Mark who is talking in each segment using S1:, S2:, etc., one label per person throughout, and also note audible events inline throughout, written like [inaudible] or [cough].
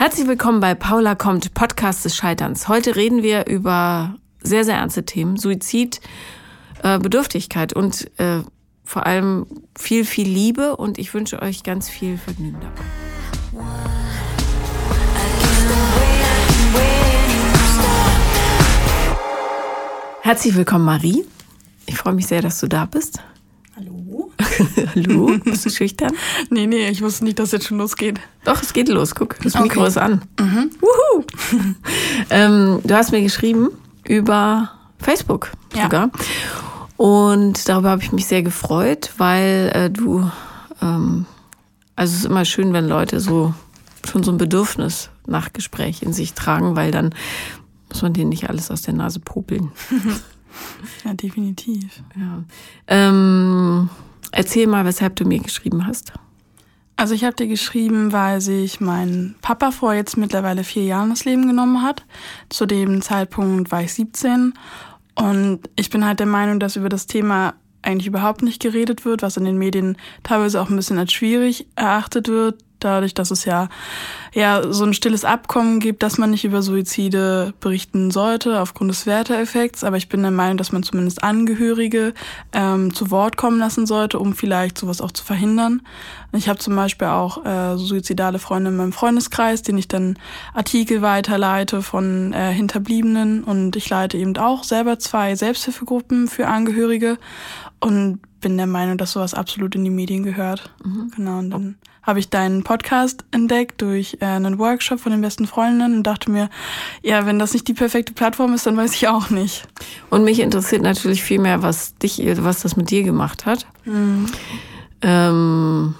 S1: Herzlich willkommen bei Paula kommt, Podcast des Scheiterns. Heute reden wir über sehr, sehr ernste Themen. Suizid, äh, Bedürftigkeit und äh, vor allem viel, viel Liebe und ich wünsche euch ganz viel Vergnügen dabei. Herzlich willkommen, Marie. Ich freue mich sehr, dass du da bist. [laughs]
S2: Hallo.
S1: Bist du schüchtern?
S2: Nee, nee, ich wusste nicht, dass jetzt schon losgeht.
S1: Doch, es geht los. Guck, das
S2: Okay.
S1: Mikro ist an. Wuhu. [laughs] ähm, du hast mir geschrieben über Facebook
S2: Ja.
S1: sogar. Und darüber habe ich mich sehr gefreut, weil äh, du, ähm, also es ist immer schön, wenn Leute so schon so ein Bedürfnis nach Gespräch in sich tragen, weil dann muss man denen nicht alles aus der Nase popeln. [laughs]
S2: Ja, definitiv.
S1: Ja. Ähm, erzähl mal, weshalb du mir geschrieben hast.
S2: Also ich habe dir geschrieben, weil sich mein Papa vor jetzt mittlerweile vier Jahren das Leben genommen hat. Zu dem Zeitpunkt war ich 17 und ich bin halt der Meinung, dass über das Thema eigentlich überhaupt nicht geredet wird, was in den Medien teilweise auch ein bisschen als schwierig erachtet wird, dadurch, dass es ja, ja so ein stilles Abkommen gibt, dass man nicht über Suizide berichten sollte aufgrund des Werteeffekts. Aber ich bin der Meinung, dass man zumindest Angehörige ähm, zu Wort kommen lassen sollte, um vielleicht sowas auch zu verhindern. Ich habe zum Beispiel auch äh, suizidale Freunde in meinem Freundeskreis, denen ich dann Artikel weiterleite von äh, Hinterbliebenen und ich leite eben auch selber zwei Selbsthilfegruppen für Angehörige und bin der Meinung, dass sowas absolut in die Medien gehört. Genau, und dann habe ich deinen Podcast entdeckt durch äh, einen Workshop von den besten Freundinnen und dachte mir, ja, wenn das nicht die perfekte Plattform ist, dann weiß ich auch nicht.
S1: Und mich interessiert natürlich viel mehr, was dich, was das mit dir gemacht hat. Ähm,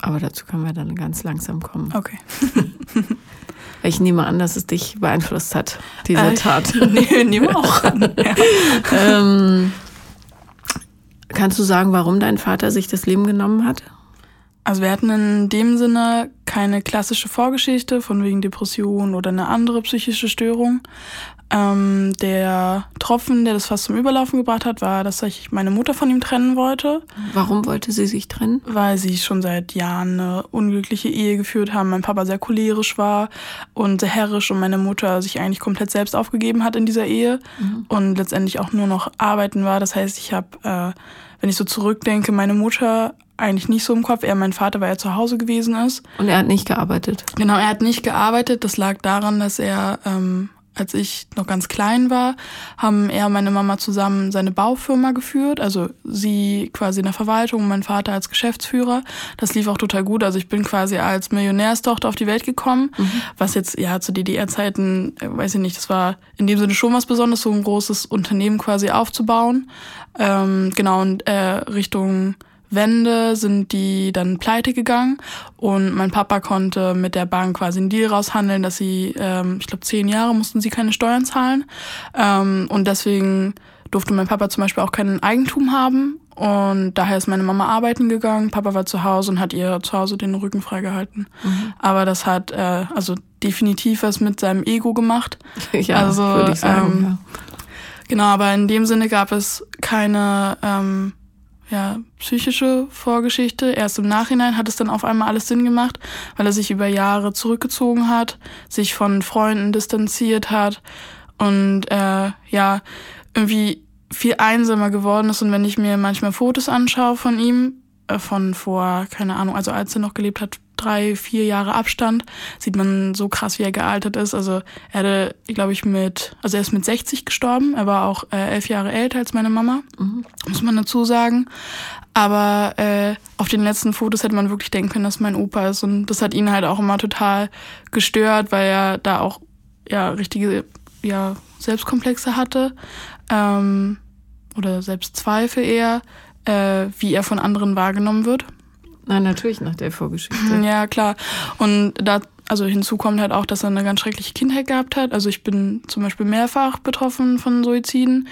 S1: aber dazu können wir dann ganz langsam kommen.
S2: Okay. [laughs]
S1: Ich nehme an, dass es dich beeinflusst hat, diese
S2: Äh,
S1: Tat. [laughs]
S2: nee, nehmen wir auch an. [laughs] Ja.
S1: ähm, kannst du sagen, warum dein Vater sich das Leben genommen hat?
S2: Also wir hatten in dem Sinne keine klassische Vorgeschichte von wegen Depression oder eine andere psychische Störung. Ähm, der Tropfen, der das fast zum Überlaufen gebracht hat, war, dass sich meine Mutter von ihm trennen wollte,
S1: Warum wollte sie sich trennen?
S2: weil sie schon seit Jahren eine unglückliche Ehe geführt haben. Mein Papa sehr cholerisch war und sehr herrisch und meine Mutter sich eigentlich komplett selbst aufgegeben hat in dieser Ehe und letztendlich auch nur noch arbeiten war. Das heißt, ich habe, äh, wenn ich so zurückdenke, meine Mutter eigentlich nicht so im Kopf, eher mein Vater, weil er zu Hause gewesen ist.
S1: Und er hat nicht gearbeitet.
S2: Genau, er hat nicht gearbeitet. Das lag daran, dass er, ähm, als ich noch ganz klein war, haben er und meine Mama zusammen seine Baufirma geführt. Also sie quasi in der Verwaltung und mein Vater als Geschäftsführer. Das lief auch total gut. Also ich bin quasi als Millionärstochter auf die Welt gekommen, was jetzt ja zu DDR-Zeiten, äh, weiß ich nicht, das war in dem Sinne schon was Besonderes, so ein großes Unternehmen quasi aufzubauen. Ähm, genau, und äh, Richtung Wende sind die dann pleite gegangen und mein Papa konnte mit der Bank quasi einen Deal raushandeln, dass sie, ähm, ich glaube, zehn Jahre mussten sie keine Steuern zahlen ähm, und deswegen durfte mein Papa zum Beispiel auch kein Eigentum haben und daher ist meine Mama arbeiten gegangen, Papa war zu Hause und hat ihr zu Hause den Rücken freigehalten. Aber das hat äh, also definitiv was mit seinem Ego gemacht. [laughs]
S1: ja,
S2: also,
S1: würde ich sagen.
S2: ähm,
S1: ja.
S2: Genau, aber in dem Sinne gab es keine ähm, ja, psychische Vorgeschichte. Erst im Nachhinein hat es dann auf einmal alles Sinn gemacht, weil er sich über Jahre zurückgezogen hat, sich von Freunden distanziert hat und äh, ja, irgendwie viel einsamer geworden ist. Und wenn ich mir manchmal Fotos anschaue von ihm, äh, von vor, keine Ahnung, also als er noch gelebt hat, drei, vier Jahre Abstand, sieht man so krass, wie er gealtert ist. Also er hatte, glaube ich, mit, also er ist mit 60 gestorben. Er war auch äh, elf Jahre älter als meine Mama, muss man dazu sagen. Aber äh, auf den letzten Fotos hätte man wirklich denken können, dass mein Opa ist. Und das hat ihn halt auch immer total gestört, weil er da auch ja richtige ja, Selbstkomplexe hatte. Ähm, oder Selbstzweifel eher, äh, wie er von anderen wahrgenommen wird.
S1: Nein, natürlich nach der Vorgeschichte.
S2: Ja, klar. Und da, also hinzu kommt halt auch, dass er eine ganz schreckliche Kindheit gehabt hat. Also ich bin zum Beispiel mehrfach betroffen von Suiziden.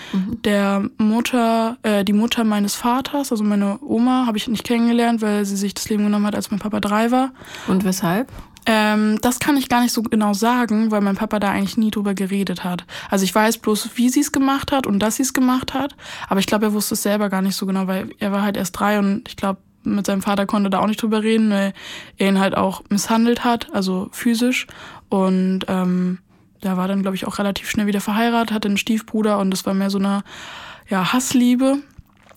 S2: Der Mutter, äh, die Mutter meines Vaters, also meine Oma, habe ich nicht kennengelernt, weil sie sich das Leben genommen hat, als mein Papa drei war.
S1: Und weshalb?
S2: Ähm, das kann ich gar nicht so genau sagen, weil mein Papa da eigentlich nie drüber geredet hat. Also ich weiß bloß, wie sie es gemacht hat und dass sie es gemacht hat. Aber ich glaube, er wusste es selber gar nicht so genau, weil er war halt erst drei und ich glaube, mit seinem Vater konnte da auch nicht drüber reden, weil er ihn halt auch misshandelt hat, also physisch. Und ähm, der war dann, glaube ich, auch relativ schnell wieder verheiratet, hatte einen Stiefbruder und das war mehr so eine ja, Hassliebe.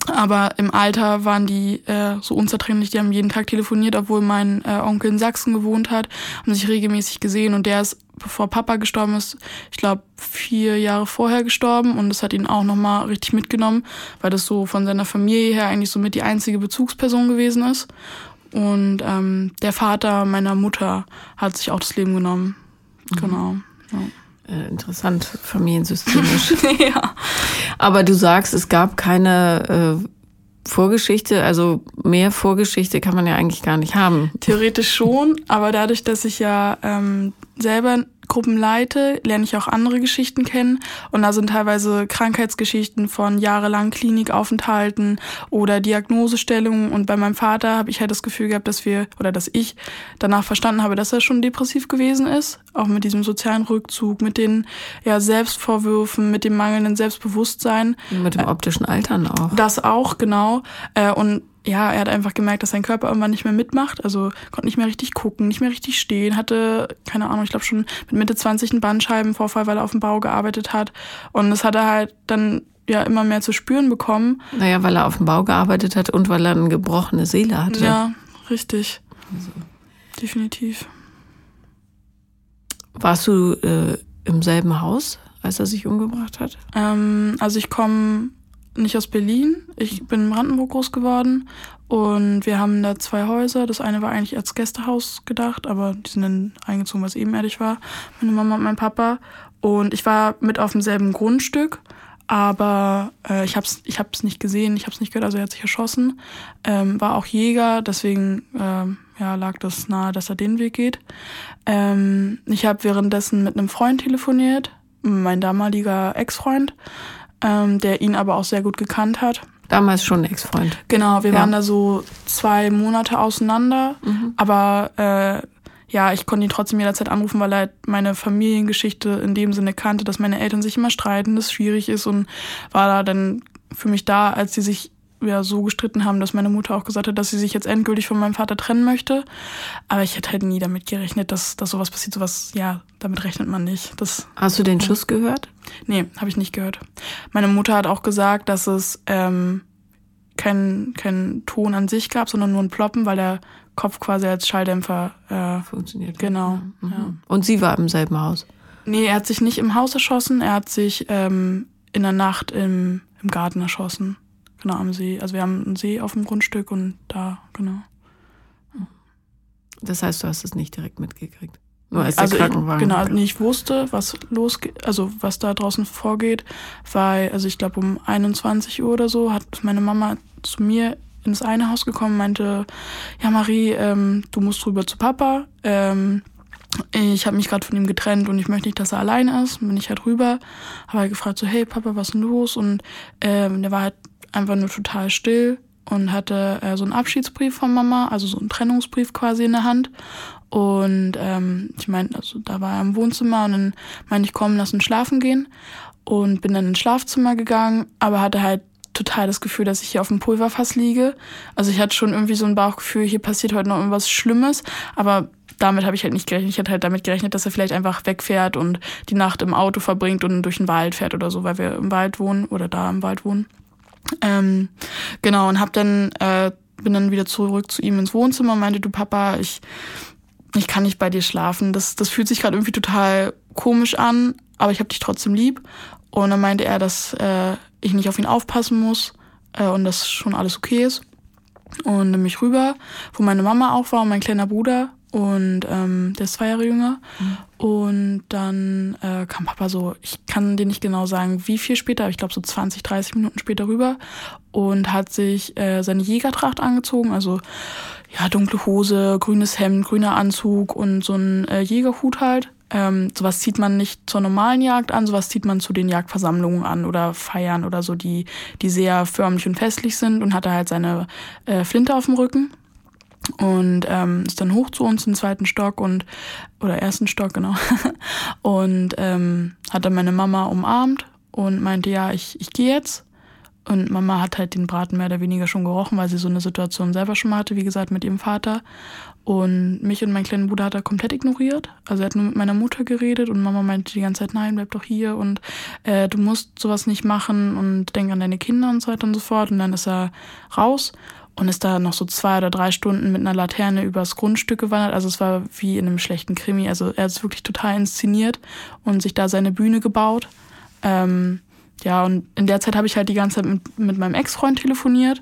S2: Aber im Alter waren die äh, so unzertrennlich, die haben jeden Tag telefoniert, obwohl mein äh, Onkel in Sachsen gewohnt hat, haben sich regelmäßig gesehen und der ist, bevor Papa gestorben ist, ich glaube vier Jahre vorher gestorben und das hat ihn auch nochmal richtig mitgenommen, weil das so von seiner Familie her eigentlich so mit die einzige Bezugsperson gewesen ist. Und ähm, der Vater meiner Mutter hat sich auch das Leben genommen. Mhm. Genau. Ja.
S1: Äh, interessant, familiensystemisch. [laughs] ja. Aber du sagst, es gab keine äh, Vorgeschichte, also mehr Vorgeschichte kann man ja eigentlich gar nicht haben.
S2: Theoretisch schon, aber dadurch, dass ich ja ähm, selber Gruppen leite, lerne ich auch andere Geschichten kennen. Und da sind teilweise Krankheitsgeschichten von jahrelang Klinikaufenthalten oder Diagnosestellungen. Und bei meinem Vater habe ich halt das Gefühl gehabt, dass wir oder dass ich danach verstanden habe, dass er schon depressiv gewesen ist. Auch mit diesem sozialen Rückzug, mit den ja, Selbstvorwürfen, mit dem mangelnden Selbstbewusstsein.
S1: Mit dem optischen Altern auch.
S2: Das auch, genau. Äh, und ja, er hat einfach gemerkt, dass sein Körper irgendwann nicht mehr mitmacht. Also konnte nicht mehr richtig gucken, nicht mehr richtig stehen, hatte, keine Ahnung, ich glaube schon mit Mitte 20 einen Bandscheibenvorfall, weil er auf dem Bau gearbeitet hat. Und das hat er halt dann ja immer mehr zu spüren bekommen.
S1: Naja, weil er auf dem Bau gearbeitet hat und weil er eine gebrochene Seele hatte.
S2: Ja, richtig. Also. Definitiv.
S1: Warst du äh, im selben Haus, als er sich umgebracht hat?
S2: Ähm, also ich komme nicht aus Berlin. Ich bin in Brandenburg groß geworden und wir haben da zwei Häuser. Das eine war eigentlich als Gästehaus gedacht, aber die sind dann eingezogen, weil es ebenerdig war. Meine Mama und mein Papa. Und ich war mit auf demselben Grundstück, aber äh, ich habe es ich hab's nicht gesehen, ich habe es nicht gehört, also er hat sich erschossen. Ähm, war auch Jäger, deswegen äh, ja, lag das nahe, dass er den Weg geht. Ähm, ich habe währenddessen mit einem Freund telefoniert, mein damaliger Ex-Freund ähm, der ihn aber auch sehr gut gekannt hat.
S1: Damals schon Ex-Freund.
S2: Genau, wir ja. waren da so zwei Monate auseinander, mhm. aber äh, ja, ich konnte ihn trotzdem jederzeit anrufen, weil er halt meine Familiengeschichte in dem Sinne kannte, dass meine Eltern sich immer streiten, das schwierig ist und war da dann für mich da, als sie sich ja so gestritten haben, dass meine Mutter auch gesagt hat, dass sie sich jetzt endgültig von meinem Vater trennen möchte. Aber ich hätte halt nie damit gerechnet, dass, dass sowas passiert. Sowas, ja, damit rechnet man nicht. Das,
S1: Hast du den Schuss gehört?
S2: Nee, habe ich nicht gehört. Meine Mutter hat auch gesagt, dass es ähm, keinen kein Ton an sich gab, sondern nur ein Ploppen, weil der Kopf quasi als Schalldämpfer äh,
S1: funktioniert.
S2: Genau.
S1: Mhm. Ja. Und sie war im selben Haus?
S2: Nee, er hat sich nicht im Haus erschossen, er hat sich ähm, in der Nacht im, im Garten erschossen. Genau, am See. Also wir haben einen See auf dem Grundstück und da, genau.
S1: Das heißt, du hast es nicht direkt mitgekriegt. Nur als
S2: also
S1: der Krankenwagen.
S2: Ich, genau, also ich wusste, was losgeht, also was da draußen vorgeht, weil, also ich glaube um 21 Uhr oder so hat meine Mama zu mir ins eine Haus gekommen, meinte, ja Marie, ähm, du musst rüber zu Papa. Ähm, ich habe mich gerade von ihm getrennt und ich möchte nicht, dass er allein ist. Bin ich halt rüber, habe halt gefragt so, hey Papa, was ist denn los? Und ähm, der war halt einfach nur total still und hatte äh, so einen Abschiedsbrief von Mama, also so einen Trennungsbrief quasi in der Hand. Und ähm, ich meine, also da war er im Wohnzimmer und dann meinte ich, komm, lass uns schlafen gehen. Und bin dann ins Schlafzimmer gegangen, aber hatte halt total das Gefühl, dass ich hier auf dem Pulverfass liege. Also ich hatte schon irgendwie so ein Bauchgefühl, hier passiert heute noch irgendwas Schlimmes, aber damit habe ich halt nicht gerechnet. Ich hatte halt damit gerechnet, dass er vielleicht einfach wegfährt und die Nacht im Auto verbringt und durch den Wald fährt oder so, weil wir im Wald wohnen oder da im Wald wohnen. Ähm, genau, und hab dann, äh, bin dann wieder zurück zu ihm ins Wohnzimmer und meinte, du Papa, ich, ich kann nicht bei dir schlafen. Das, das fühlt sich gerade irgendwie total komisch an, aber ich hab dich trotzdem lieb. Und dann meinte er, dass äh, ich nicht auf ihn aufpassen muss äh, und dass schon alles okay ist. Und mich rüber, wo meine Mama auch war und mein kleiner Bruder und ähm, der ist zwei Jahre jünger. Mhm. Und dann äh, kam Papa so, ich kann dir nicht genau sagen, wie viel später, aber ich glaube so 20, 30 Minuten später rüber und hat sich äh, seine Jägertracht angezogen, also ja, dunkle Hose, grünes Hemd, grüner Anzug und so ein äh, Jägerhut halt. Ähm, sowas zieht man nicht zur normalen Jagd an, sowas zieht man zu den Jagdversammlungen an oder Feiern oder so, die, die sehr förmlich und festlich sind und hatte halt seine äh, Flinte auf dem Rücken und ähm, ist dann hoch zu uns den zweiten Stock und oder ersten Stock genau [laughs] und ähm, hat dann meine Mama umarmt und meinte ja ich ich gehe jetzt Und Mama hat halt den Braten mehr oder weniger schon gerochen, weil sie so eine Situation selber schon mal hatte, wie gesagt, mit ihrem Vater. Und mich und meinen kleinen Bruder hat er komplett ignoriert. Also er hat nur mit meiner Mutter geredet und Mama meinte die ganze Zeit, nein, bleib doch hier und äh, du musst sowas nicht machen und denk an deine Kinder und so weiter und so fort. Und dann ist er raus und ist da noch so zwei oder drei Stunden mit einer Laterne übers Grundstück gewandert. Also es war wie in einem schlechten Krimi. Also er ist wirklich total inszeniert und sich da seine Bühne gebaut. Ähm, ja, und in der Zeit habe ich halt die ganze Zeit mit, mit meinem Ex-Freund telefoniert.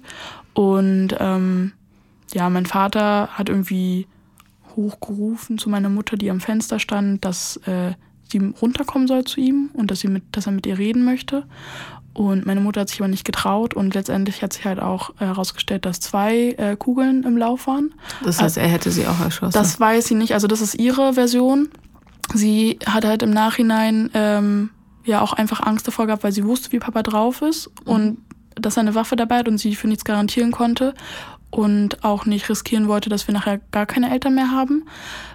S2: Und ähm, ja, mein Vater hat irgendwie hochgerufen zu meiner Mutter, die am Fenster stand, dass äh, sie runterkommen soll zu ihm und dass, sie mit, dass er mit ihr reden möchte. Und meine Mutter hat sich aber nicht getraut und letztendlich hat sich halt auch herausgestellt, dass zwei äh, Kugeln im Lauf waren.
S1: Das heißt, er hätte sie auch erschossen.
S2: Das weiß sie nicht. Also das ist ihre Version. Sie hat halt im Nachhinein ähm, ja auch einfach Angst davor gehabt, weil sie wusste, wie Papa drauf ist mhm. und dass er eine Waffe dabei hat und sie für nichts garantieren konnte und auch nicht riskieren wollte, dass wir nachher gar keine Eltern mehr haben.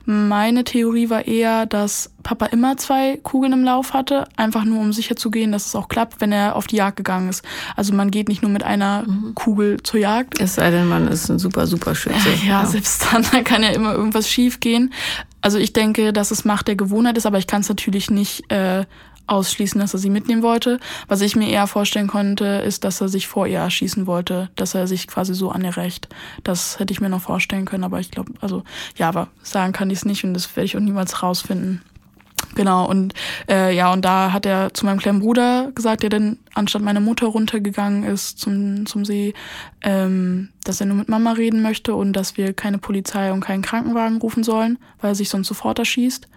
S2: Meine Theorie war eher, dass Papa immer zwei Kugeln im Lauf hatte, einfach nur um sicher zu gehen, dass es auch klappt, wenn er auf die Jagd gegangen ist. Also man geht nicht nur mit einer mhm. Kugel zur Jagd.
S1: Es sei denn, man ist ein super, super Schütze.
S2: Ja, ja. selbst dann, da kann ja immer irgendwas schief gehen. Also ich denke, dass es Macht der Gewohnheit ist, aber ich kann es natürlich nicht äh, ausschließen, dass er sie mitnehmen wollte. Was ich mir eher vorstellen konnte, ist, dass er sich vor ihr erschießen wollte, dass er sich quasi so an ihr rächt. Das hätte ich mir noch vorstellen können, aber ich glaube, also ja, aber sagen kann ich es nicht und das werde ich auch niemals rausfinden. Genau, und äh, ja, und da hat er zu meinem kleinen Bruder gesagt, der dann anstatt meine Mutter runtergegangen ist zum, zum See, ähm, dass er nur mit Mama reden möchte und dass wir keine Polizei und keinen Krankenwagen rufen sollen, weil er sich sonst sofort erschießt.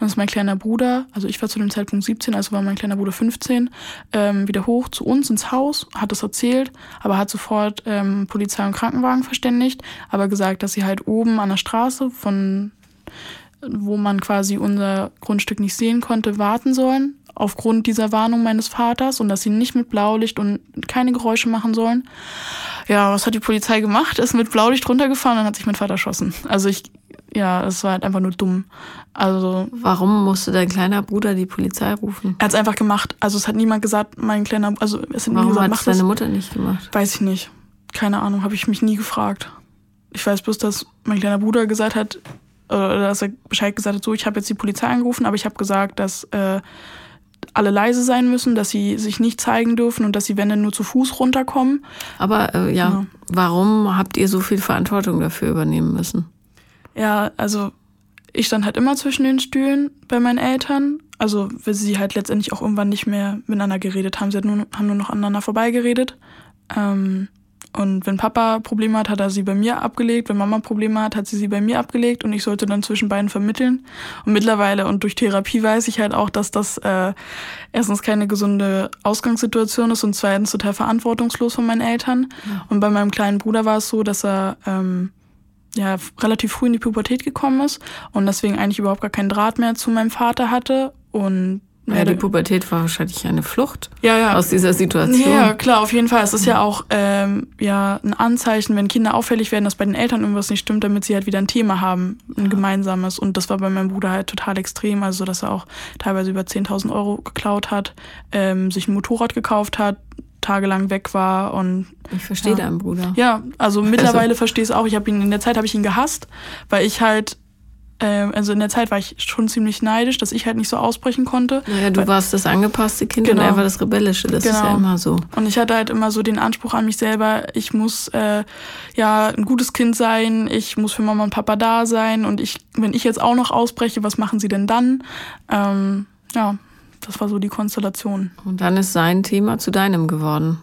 S2: Dann ist mein kleiner Bruder, also ich war zu dem Zeitpunkt 17, also war mein kleiner Bruder 15, ähm, wieder hoch zu uns ins Haus, hat es erzählt, aber hat sofort ähm, Polizei und Krankenwagen verständigt, aber gesagt, dass sie halt oben an der Straße von wo man quasi unser Grundstück nicht sehen konnte, warten sollen, aufgrund dieser Warnung meines Vaters und dass sie nicht mit Blaulicht und keine Geräusche machen sollen. Ja, was hat die Polizei gemacht? Ist mit Blaulicht runtergefahren und hat sich mein Vater erschossen. Also ich ja, es war halt einfach nur dumm. Also.
S1: Warum musste dein kleiner Bruder die Polizei rufen?
S2: Er hat es einfach gemacht. Also es hat niemand gesagt, mein kleiner, also es hat
S1: Warum
S2: gesagt,
S1: hat deine Mutter nicht gemacht?
S2: Weiß ich nicht. Keine Ahnung, habe ich mich nie gefragt. Ich weiß bloß, dass mein kleiner Bruder gesagt hat, oder dass er Bescheid gesagt hat, so, ich habe jetzt die Polizei angerufen, aber ich habe gesagt, dass äh, alle leise sein müssen, dass sie sich nicht zeigen dürfen und dass sie, wenn dann nur zu Fuß runterkommen.
S1: Aber äh, ja, ja, warum habt ihr so viel Verantwortung dafür übernehmen müssen?
S2: Ja, also ich stand halt immer zwischen den Stühlen bei meinen Eltern. Also, weil sie halt letztendlich auch irgendwann nicht mehr miteinander geredet haben. Sie nur, haben nur noch aneinander vorbeigeredet. Ähm, und wenn Papa Probleme hat, hat er sie bei mir abgelegt. Wenn Mama Probleme hat, hat sie sie bei mir abgelegt. Und ich sollte dann zwischen beiden vermitteln. Und mittlerweile und durch Therapie weiß ich halt auch, dass das äh, erstens keine gesunde Ausgangssituation ist und zweitens total verantwortungslos von meinen Eltern. Ja. Und bei meinem kleinen Bruder war es so, dass er ähm, ja, relativ früh in die Pubertät gekommen ist und deswegen eigentlich überhaupt gar keinen Draht mehr zu meinem Vater hatte und
S1: ja, die Pubertät war wahrscheinlich eine Flucht
S2: ja, ja.
S1: aus dieser Situation.
S2: Ja, klar, auf jeden Fall. Es ist ja auch ähm, ja, ein Anzeichen, wenn Kinder auffällig werden, dass bei den Eltern irgendwas nicht stimmt, damit sie halt wieder ein Thema haben, ein ja. gemeinsames. Und das war bei meinem Bruder halt total extrem. Also, dass er auch teilweise über 10.000 Euro geklaut hat, ähm, sich ein Motorrad gekauft hat, tagelang weg war und
S1: ich verstehe ja. deinen Bruder.
S2: Ja, also mittlerweile also. verstehe ich es auch. Ich habe ihn in der Zeit habe ich ihn gehasst, weil ich halt äh, also in der Zeit war ich schon ziemlich neidisch, dass ich halt nicht so ausbrechen konnte.
S1: Naja, du
S2: weil,
S1: warst das angepasste Kind genau. und er war das rebellische. Das genau. ist ja genau. immer so.
S2: Und ich hatte halt immer so den Anspruch an mich selber, ich muss äh, ja ein gutes Kind sein, ich muss für Mama und Papa da sein und ich, wenn ich jetzt auch noch ausbreche, was machen sie denn dann? Ähm, ja, das war so die Konstellation.
S1: Und dann ist sein Thema zu deinem geworden,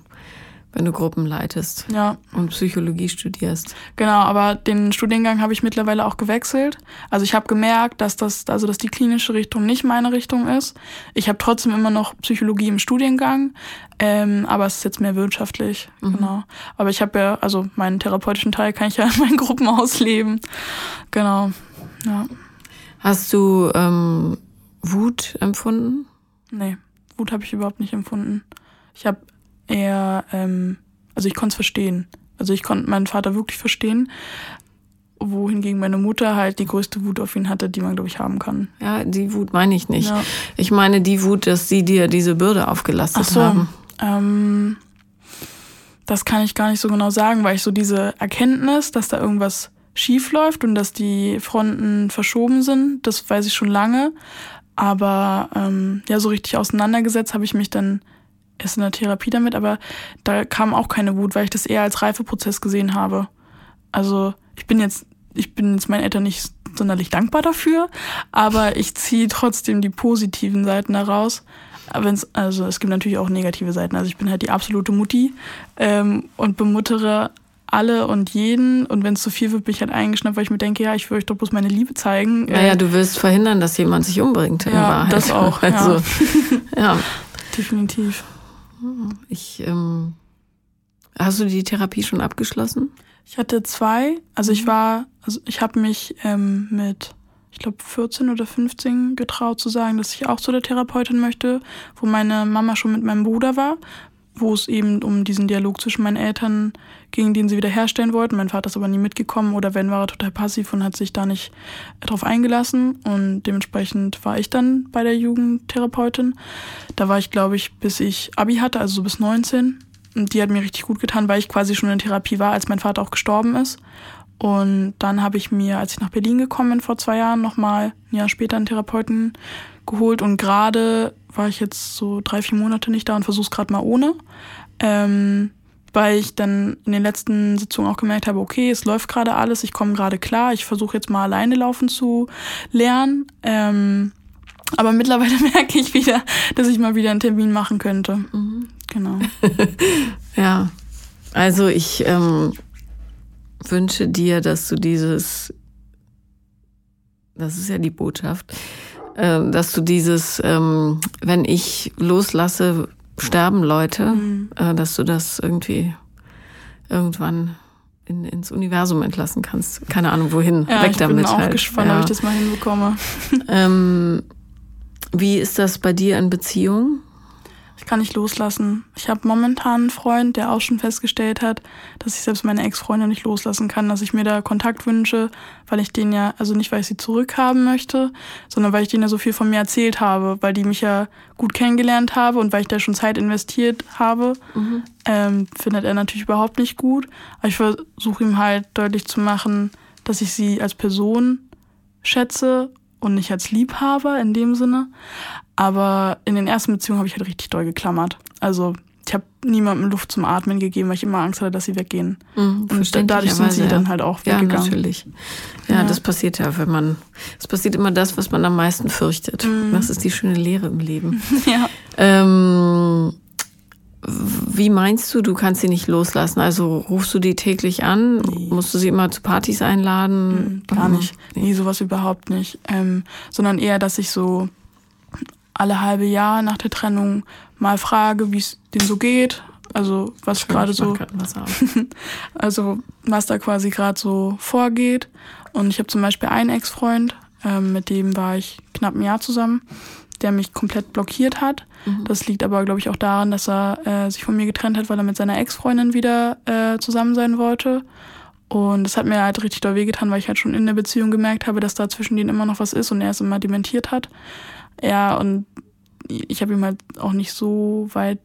S1: wenn du Gruppen leitest
S2: ja.
S1: und Psychologie studierst.
S2: Genau, aber den Studiengang habe ich mittlerweile auch gewechselt. Also ich habe gemerkt, dass das, also dass die klinische Richtung nicht meine Richtung ist. Ich habe trotzdem immer noch Psychologie im Studiengang, ähm, aber es ist jetzt mehr wirtschaftlich. Mhm. Genau. Aber ich habe ja, also meinen therapeutischen Teil kann ich ja [laughs] in meinen Gruppen ausleben. Genau. Ja.
S1: Hast du ähm, Wut empfunden?
S2: Nee, Wut habe ich überhaupt nicht empfunden. Ich habe eher, ähm, also ich konnte es verstehen. Also ich konnte meinen Vater wirklich verstehen, wohingegen meine Mutter halt die größte Wut auf ihn hatte, die man, glaube ich, haben kann.
S1: Ja, die Wut meine ich nicht. Ja. Ich meine die Wut, dass sie dir diese Bürde aufgelastet Ach so, haben.
S2: Ähm, das kann ich gar nicht so genau sagen, weil ich so diese Erkenntnis, dass da irgendwas schief läuft und dass die Fronten verschoben sind, das weiß ich schon lange. Aber ähm, ja, so richtig auseinandergesetzt habe ich mich dann erst in der Therapie damit, aber da kam auch keine Wut, weil ich das eher als Reifeprozess gesehen habe. Also ich bin jetzt, ich bin jetzt meinen Eltern nicht sonderlich dankbar dafür, aber ich ziehe trotzdem die positiven Seiten daraus. Wenn's, also es gibt natürlich auch negative Seiten. Also ich bin halt die absolute Mutti ähm, und bemuttere alle und jeden. Und wenn es zu viel wird, bin ich halt eingeschnappt, weil ich mir denke, ja, ich will euch doch bloß meine Liebe zeigen.
S1: Naja, du willst verhindern, dass jemand sich umbringt.
S2: Ja, das auch. [laughs]
S1: Also, ja.
S2: ja. [laughs] Definitiv.
S1: Ich, ähm, hast du die Therapie schon abgeschlossen?
S2: Ich hatte zwei. Also ich war, also ich habe mich ähm, mit ich glaube, 14 oder 15 getraut zu sagen, dass ich auch zu der Therapeutin möchte, wo meine Mama schon mit meinem Bruder war, wo es eben um diesen Dialog zwischen meinen Eltern ging, den sie wiederherstellen wollten. Mein Vater ist aber nie mitgekommen oder wenn, war er total passiv und hat sich da nicht drauf eingelassen. Und dementsprechend war ich dann bei der Jugendtherapeutin. Da war ich, glaube ich, bis ich Abi hatte, also so bis 19. Und die hat mir richtig gut getan, weil ich quasi schon in Therapie war, als mein Vater auch gestorben ist. Und dann habe ich mir, als ich nach Berlin gekommen bin vor zwei Jahren, nochmal ein Jahr später einen Therapeuten geholt. Und gerade war ich jetzt so drei, vier Monate nicht da und versuche es gerade mal ohne. Ähm, weil ich dann in den letzten Sitzungen auch gemerkt habe, okay, es läuft gerade alles, ich komme gerade klar, ich versuche jetzt mal alleine laufen zu lernen. Ähm, aber mittlerweile [laughs] merke ich wieder, dass ich mal wieder einen Termin machen könnte. Mhm. Genau. [laughs]
S1: ja, also ich ähm, wünsche dir, dass du dieses, das ist ja die Botschaft, äh, dass du dieses, ähm, wenn ich loslasse, sterben Leute, mhm. äh, dass du das irgendwie irgendwann in, ins Universum entlassen kannst. Keine Ahnung wohin.
S2: Ja,
S1: Weg
S2: ich
S1: damit.
S2: bin auch
S1: halt.
S2: gespannt, ja. ob ich das mal hinbekomme.
S1: ähm, wie ist das bei dir in Beziehung?
S2: Ich kann nicht loslassen. Ich habe momentan einen Freund, der auch schon festgestellt hat, dass ich selbst meine Ex-Freundin nicht loslassen kann, dass ich mir da Kontakt wünsche, weil ich den ja, also nicht, weil ich sie zurückhaben möchte, sondern weil ich denen ja so viel von mir erzählt habe, weil die mich ja gut kennengelernt habe und weil ich da schon Zeit investiert habe. Mhm. Ähm, findet er natürlich überhaupt nicht gut. Aber ich versuche ihm halt deutlich zu machen, dass ich sie als Person schätze und nicht als Liebhaber in dem Sinne. Aber in den ersten Beziehungen habe ich halt richtig doll geklammert. Also ich habe niemandem Luft zum Atmen gegeben, weil ich immer Angst hatte, dass sie weggehen.
S1: Mhm,
S2: und dadurch sind sie ja. dann halt auch weggegangen. Ja,
S1: natürlich. Ja, ja, das passiert ja, wenn man, es passiert immer das, was man am meisten fürchtet. Mhm. Das ist die schöne Lehre im Leben. [laughs]
S2: ja.
S1: Ähm, wie meinst du, du kannst sie nicht loslassen? Also rufst du die täglich an? Nee. Musst du sie immer zu Partys einladen?
S2: Mhm, gar nicht. Nee, sowas überhaupt nicht. Ähm, sondern eher, dass ich so alle halbe Jahr nach der Trennung mal frage, wie es denen so geht. Also was gerade so, [laughs] also was da quasi gerade so vorgeht. Und ich habe zum Beispiel einen Ex-Freund, ähm, mit dem war ich knapp ein Jahr zusammen, der mich komplett blockiert hat. Mhm. Das liegt aber, glaube ich, auch daran, dass er äh, sich von mir getrennt hat, weil er mit seiner Ex-Freundin wieder äh, zusammen sein wollte. Und das hat mir halt richtig doll wehgetan, weil ich halt schon in der Beziehung gemerkt habe, dass da zwischen denen immer noch was ist und er es immer dementiert hat. Ja, und ich habe ihm halt auch nicht so weit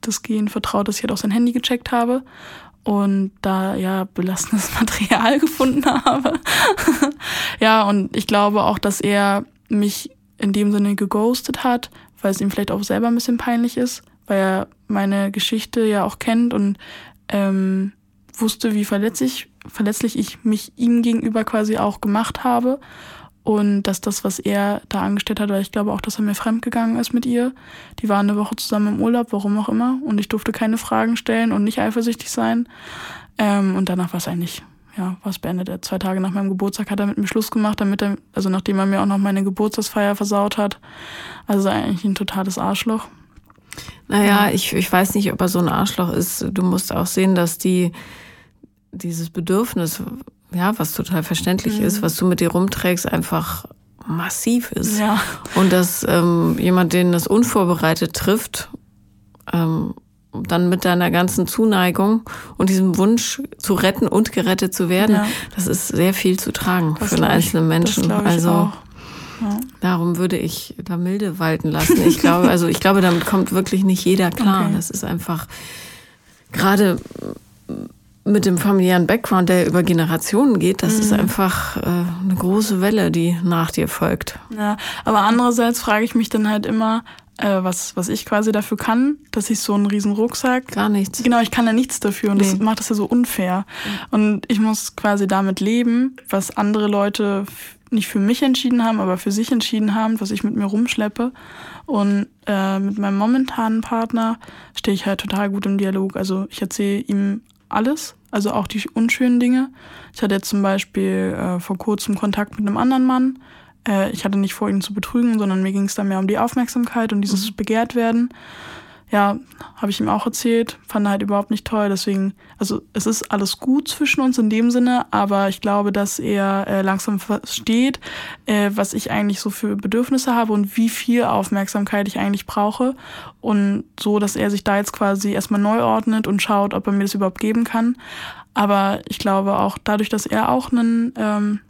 S2: das Gehen vertraut, dass ich halt auch sein Handy gecheckt habe und da ja belastendes [laughs] Material gefunden habe. [laughs] ja, und ich glaube auch, dass er mich in dem Sinne geghostet hat, weil es ihm vielleicht auch selber ein bisschen peinlich ist, weil er meine Geschichte ja auch kennt und ähm, wusste, wie verletzlich, verletzlich ich mich ihm gegenüber quasi auch gemacht habe. Und dass das, was er da angestellt hat, weil ich glaube auch, dass er mir fremdgegangen ist mit ihr. Die waren eine Woche zusammen im Urlaub, warum auch immer. Und ich durfte keine Fragen stellen und nicht eifersüchtig sein. Ähm, und danach war es eigentlich, ja, war es beendet. Zwei Tage nach meinem Geburtstag hat er mit mir Schluss gemacht, damit er, also nachdem er mir auch noch meine Geburtstagsfeier versaut hat. Also eigentlich ein totales Arschloch.
S1: Naja, ich, ich weiß nicht, ob er so ein Arschloch ist. Du musst auch sehen, dass die dieses Bedürfnis ja, was total verständlich mhm. ist, was du mit dir rumträgst, einfach massiv ist.
S2: Ja.
S1: Und dass ähm, jemand, den das unvorbereitet trifft, ähm, dann mit deiner ganzen Zuneigung und diesem Wunsch zu retten und gerettet zu werden, ja. das ist sehr viel zu tragen das für einen einzelnen Menschen. Also
S2: auch. Ja.
S1: darum würde ich da milde walten lassen. Ich glaube, also ich glaube, damit kommt wirklich nicht jeder klar. Okay. Das ist einfach gerade mit dem familiären Background, der über Generationen geht, das mhm. ist einfach äh, eine große Welle, die nach dir folgt.
S2: Ja, aber andererseits frage ich mich dann halt immer, äh, was, was ich quasi dafür kann, dass ich so einen riesen Rucksack.
S1: Gar nichts.
S2: Genau, ich kann da nichts dafür und nee. das macht das ja so unfair. Mhm. Und ich muss quasi damit leben, was andere Leute nicht für mich entschieden haben, aber für sich entschieden haben, was ich mit mir rumschleppe. Und äh, mit meinem momentanen Partner stehe ich halt total gut im Dialog. Also ich erzähle ihm alles, also auch die unschönen Dinge. Ich hatte jetzt zum Beispiel äh, vor kurzem Kontakt mit einem anderen Mann. Äh, ich hatte nicht vor, ihn zu betrügen, sondern mir ging es dann mehr um die Aufmerksamkeit und dieses mhm. Begehrt Ja, habe ich ihm auch erzählt, fand er halt überhaupt nicht toll. Deswegen, also es ist alles gut zwischen uns in dem Sinne, aber ich glaube, dass er äh, langsam versteht, äh, was ich eigentlich so für Bedürfnisse habe und wie viel Aufmerksamkeit ich eigentlich brauche. Und so, dass er sich da jetzt quasi erstmal neu ordnet und schaut, ob er mir das überhaupt geben kann. Aber ich glaube auch dadurch, dass er auch einen ähm,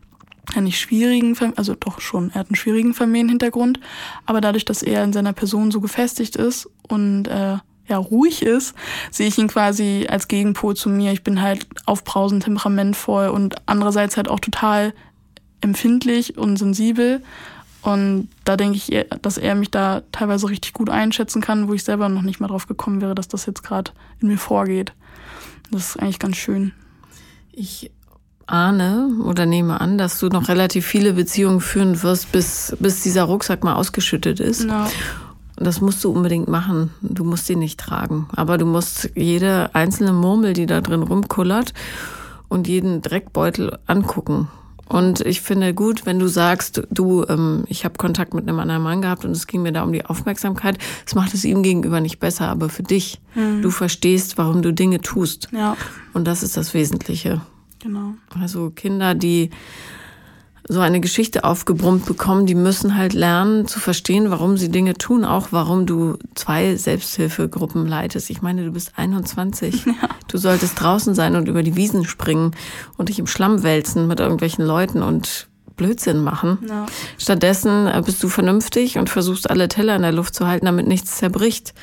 S2: einen nicht schwierigen, also doch schon, er hat einen schwierigen Familienhintergrund, aber dadurch, dass er in seiner Person so gefestigt ist und äh, ja ruhig ist, sehe ich ihn quasi als Gegenpol zu mir. Ich bin halt aufbrausend, temperamentvoll und andererseits halt auch total empfindlich und sensibel. Und da denke ich, dass er mich da teilweise richtig gut einschätzen kann, wo ich selber noch nicht mal drauf gekommen wäre, dass das jetzt gerade in mir vorgeht. Das ist eigentlich ganz schön.
S1: Ich ahne oder nehme an, dass du noch relativ viele Beziehungen führen wirst, bis, bis dieser Rucksack mal ausgeschüttet ist. Ja. Das musst du unbedingt machen. Du musst ihn nicht tragen. Aber du musst jede einzelne Murmel, die da drin rumkullert und jeden Dreckbeutel angucken. Und ich finde gut, wenn du sagst, du, ähm, ich habe Kontakt mit einem anderen Mann gehabt und es ging mir da um die Aufmerksamkeit. Das macht es ihm gegenüber nicht besser, aber für dich. Mhm. Du verstehst, warum du Dinge tust. Ja. Und das ist das Wesentliche.
S2: Genau.
S1: Also Kinder, die so eine Geschichte aufgebrummt bekommen, die müssen halt lernen zu verstehen, warum sie Dinge tun, auch warum du zwei Selbsthilfegruppen leitest. Ich meine, du bist 21. [laughs] Ja. Du solltest draußen sein und über die Wiesen springen und dich im Schlamm wälzen mit irgendwelchen Leuten und Blödsinn machen. Ja. Stattdessen äh, bist du vernünftig und versuchst alle Teller in der Luft zu halten, damit nichts zerbricht.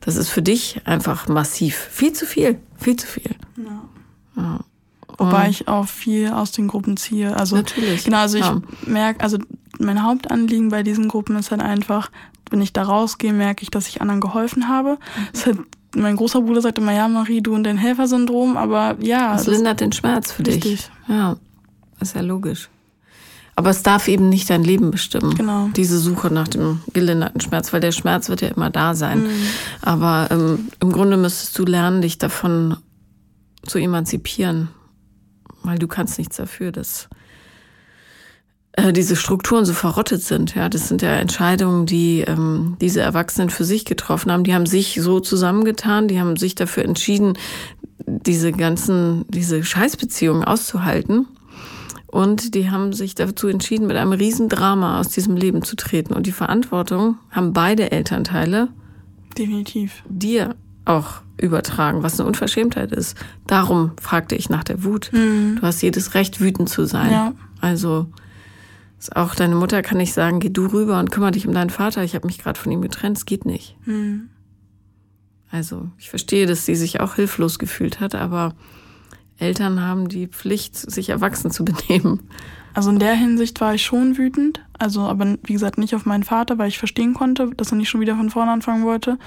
S1: Das ist für dich einfach massiv. Viel zu viel. Viel zu viel. Ja.
S2: Wobei mhm. ich auch viel aus den Gruppen ziehe. Also,
S1: Natürlich.
S2: Genau, also ich ja. merke, also mein Hauptanliegen bei diesen Gruppen ist halt einfach, wenn ich da rausgehe, merke ich, dass ich anderen geholfen habe. Mhm. Mein großer Bruder sagt immer, ja, Marie, du und dein Helfersyndrom, aber ja.
S1: Das, das lindert den Schmerz für richtig. dich. Ja, ist ja logisch. Aber es darf eben nicht dein Leben bestimmen.
S2: Genau.
S1: Diese Suche nach dem gelinderten Schmerz, weil der Schmerz wird ja immer da sein. Mhm. Aber ähm, im Grunde müsstest du lernen, dich davon zu emanzipieren weil du kannst nichts dafür, dass äh, diese Strukturen so verrottet sind. Ja, das sind ja Entscheidungen, die ähm, diese Erwachsenen für sich getroffen haben. Die haben sich so zusammengetan, die haben sich dafür entschieden, diese ganzen, diese Scheißbeziehungen auszuhalten. Und die haben sich dazu entschieden, mit einem Riesendrama aus diesem Leben zu treten. Und die Verantwortung haben beide Elternteile.
S2: Definitiv.
S1: Dir auch übertragen, was eine Unverschämtheit ist. Darum fragte ich nach der Wut. Mhm. Du hast jedes Recht, wütend zu sein. Ja. Also auch deine Mutter kann nicht sagen, geh du rüber und kümmere dich um deinen Vater. Ich habe mich gerade von ihm getrennt. Es geht nicht. Mhm. Also ich verstehe, dass sie sich auch hilflos gefühlt hat, aber Eltern haben die Pflicht, sich erwachsen zu benehmen.
S2: Also in der Hinsicht war ich schon wütend. Also, aber wie gesagt, nicht auf meinen Vater, weil ich verstehen konnte, dass er nicht schon wieder von vorne anfangen wollte.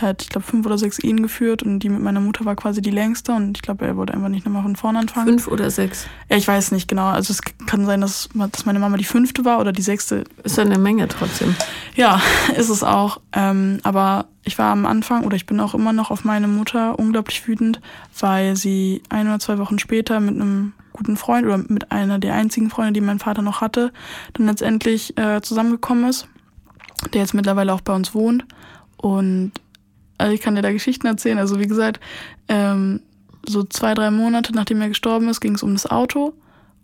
S2: Er hat, ich glaube, fünf oder sechs Ehen geführt und die mit meiner Mutter war quasi die längste und ich glaube, er wollte einfach nicht nochmal von vorne anfangen.
S1: Fünf oder sechs?
S2: Ja, ich weiß nicht genau. Also es kann sein, dass, dass meine Mama die fünfte war oder die sechste.
S1: Ist ja eine Menge trotzdem.
S2: Ja, [laughs] ist es auch. Ähm, aber ich war am Anfang oder ich bin auch immer noch auf meine Mutter unglaublich wütend, weil sie ein oder zwei Wochen später mit einem guten Freund oder mit einer der einzigen Freunde, die mein Vater noch hatte, dann letztendlich äh, zusammengekommen ist, der jetzt mittlerweile auch bei uns wohnt. Und also ich kann dir da Geschichten erzählen. Also wie gesagt, ähm, so zwei, drei Monate nachdem er gestorben ist, ging es um das Auto.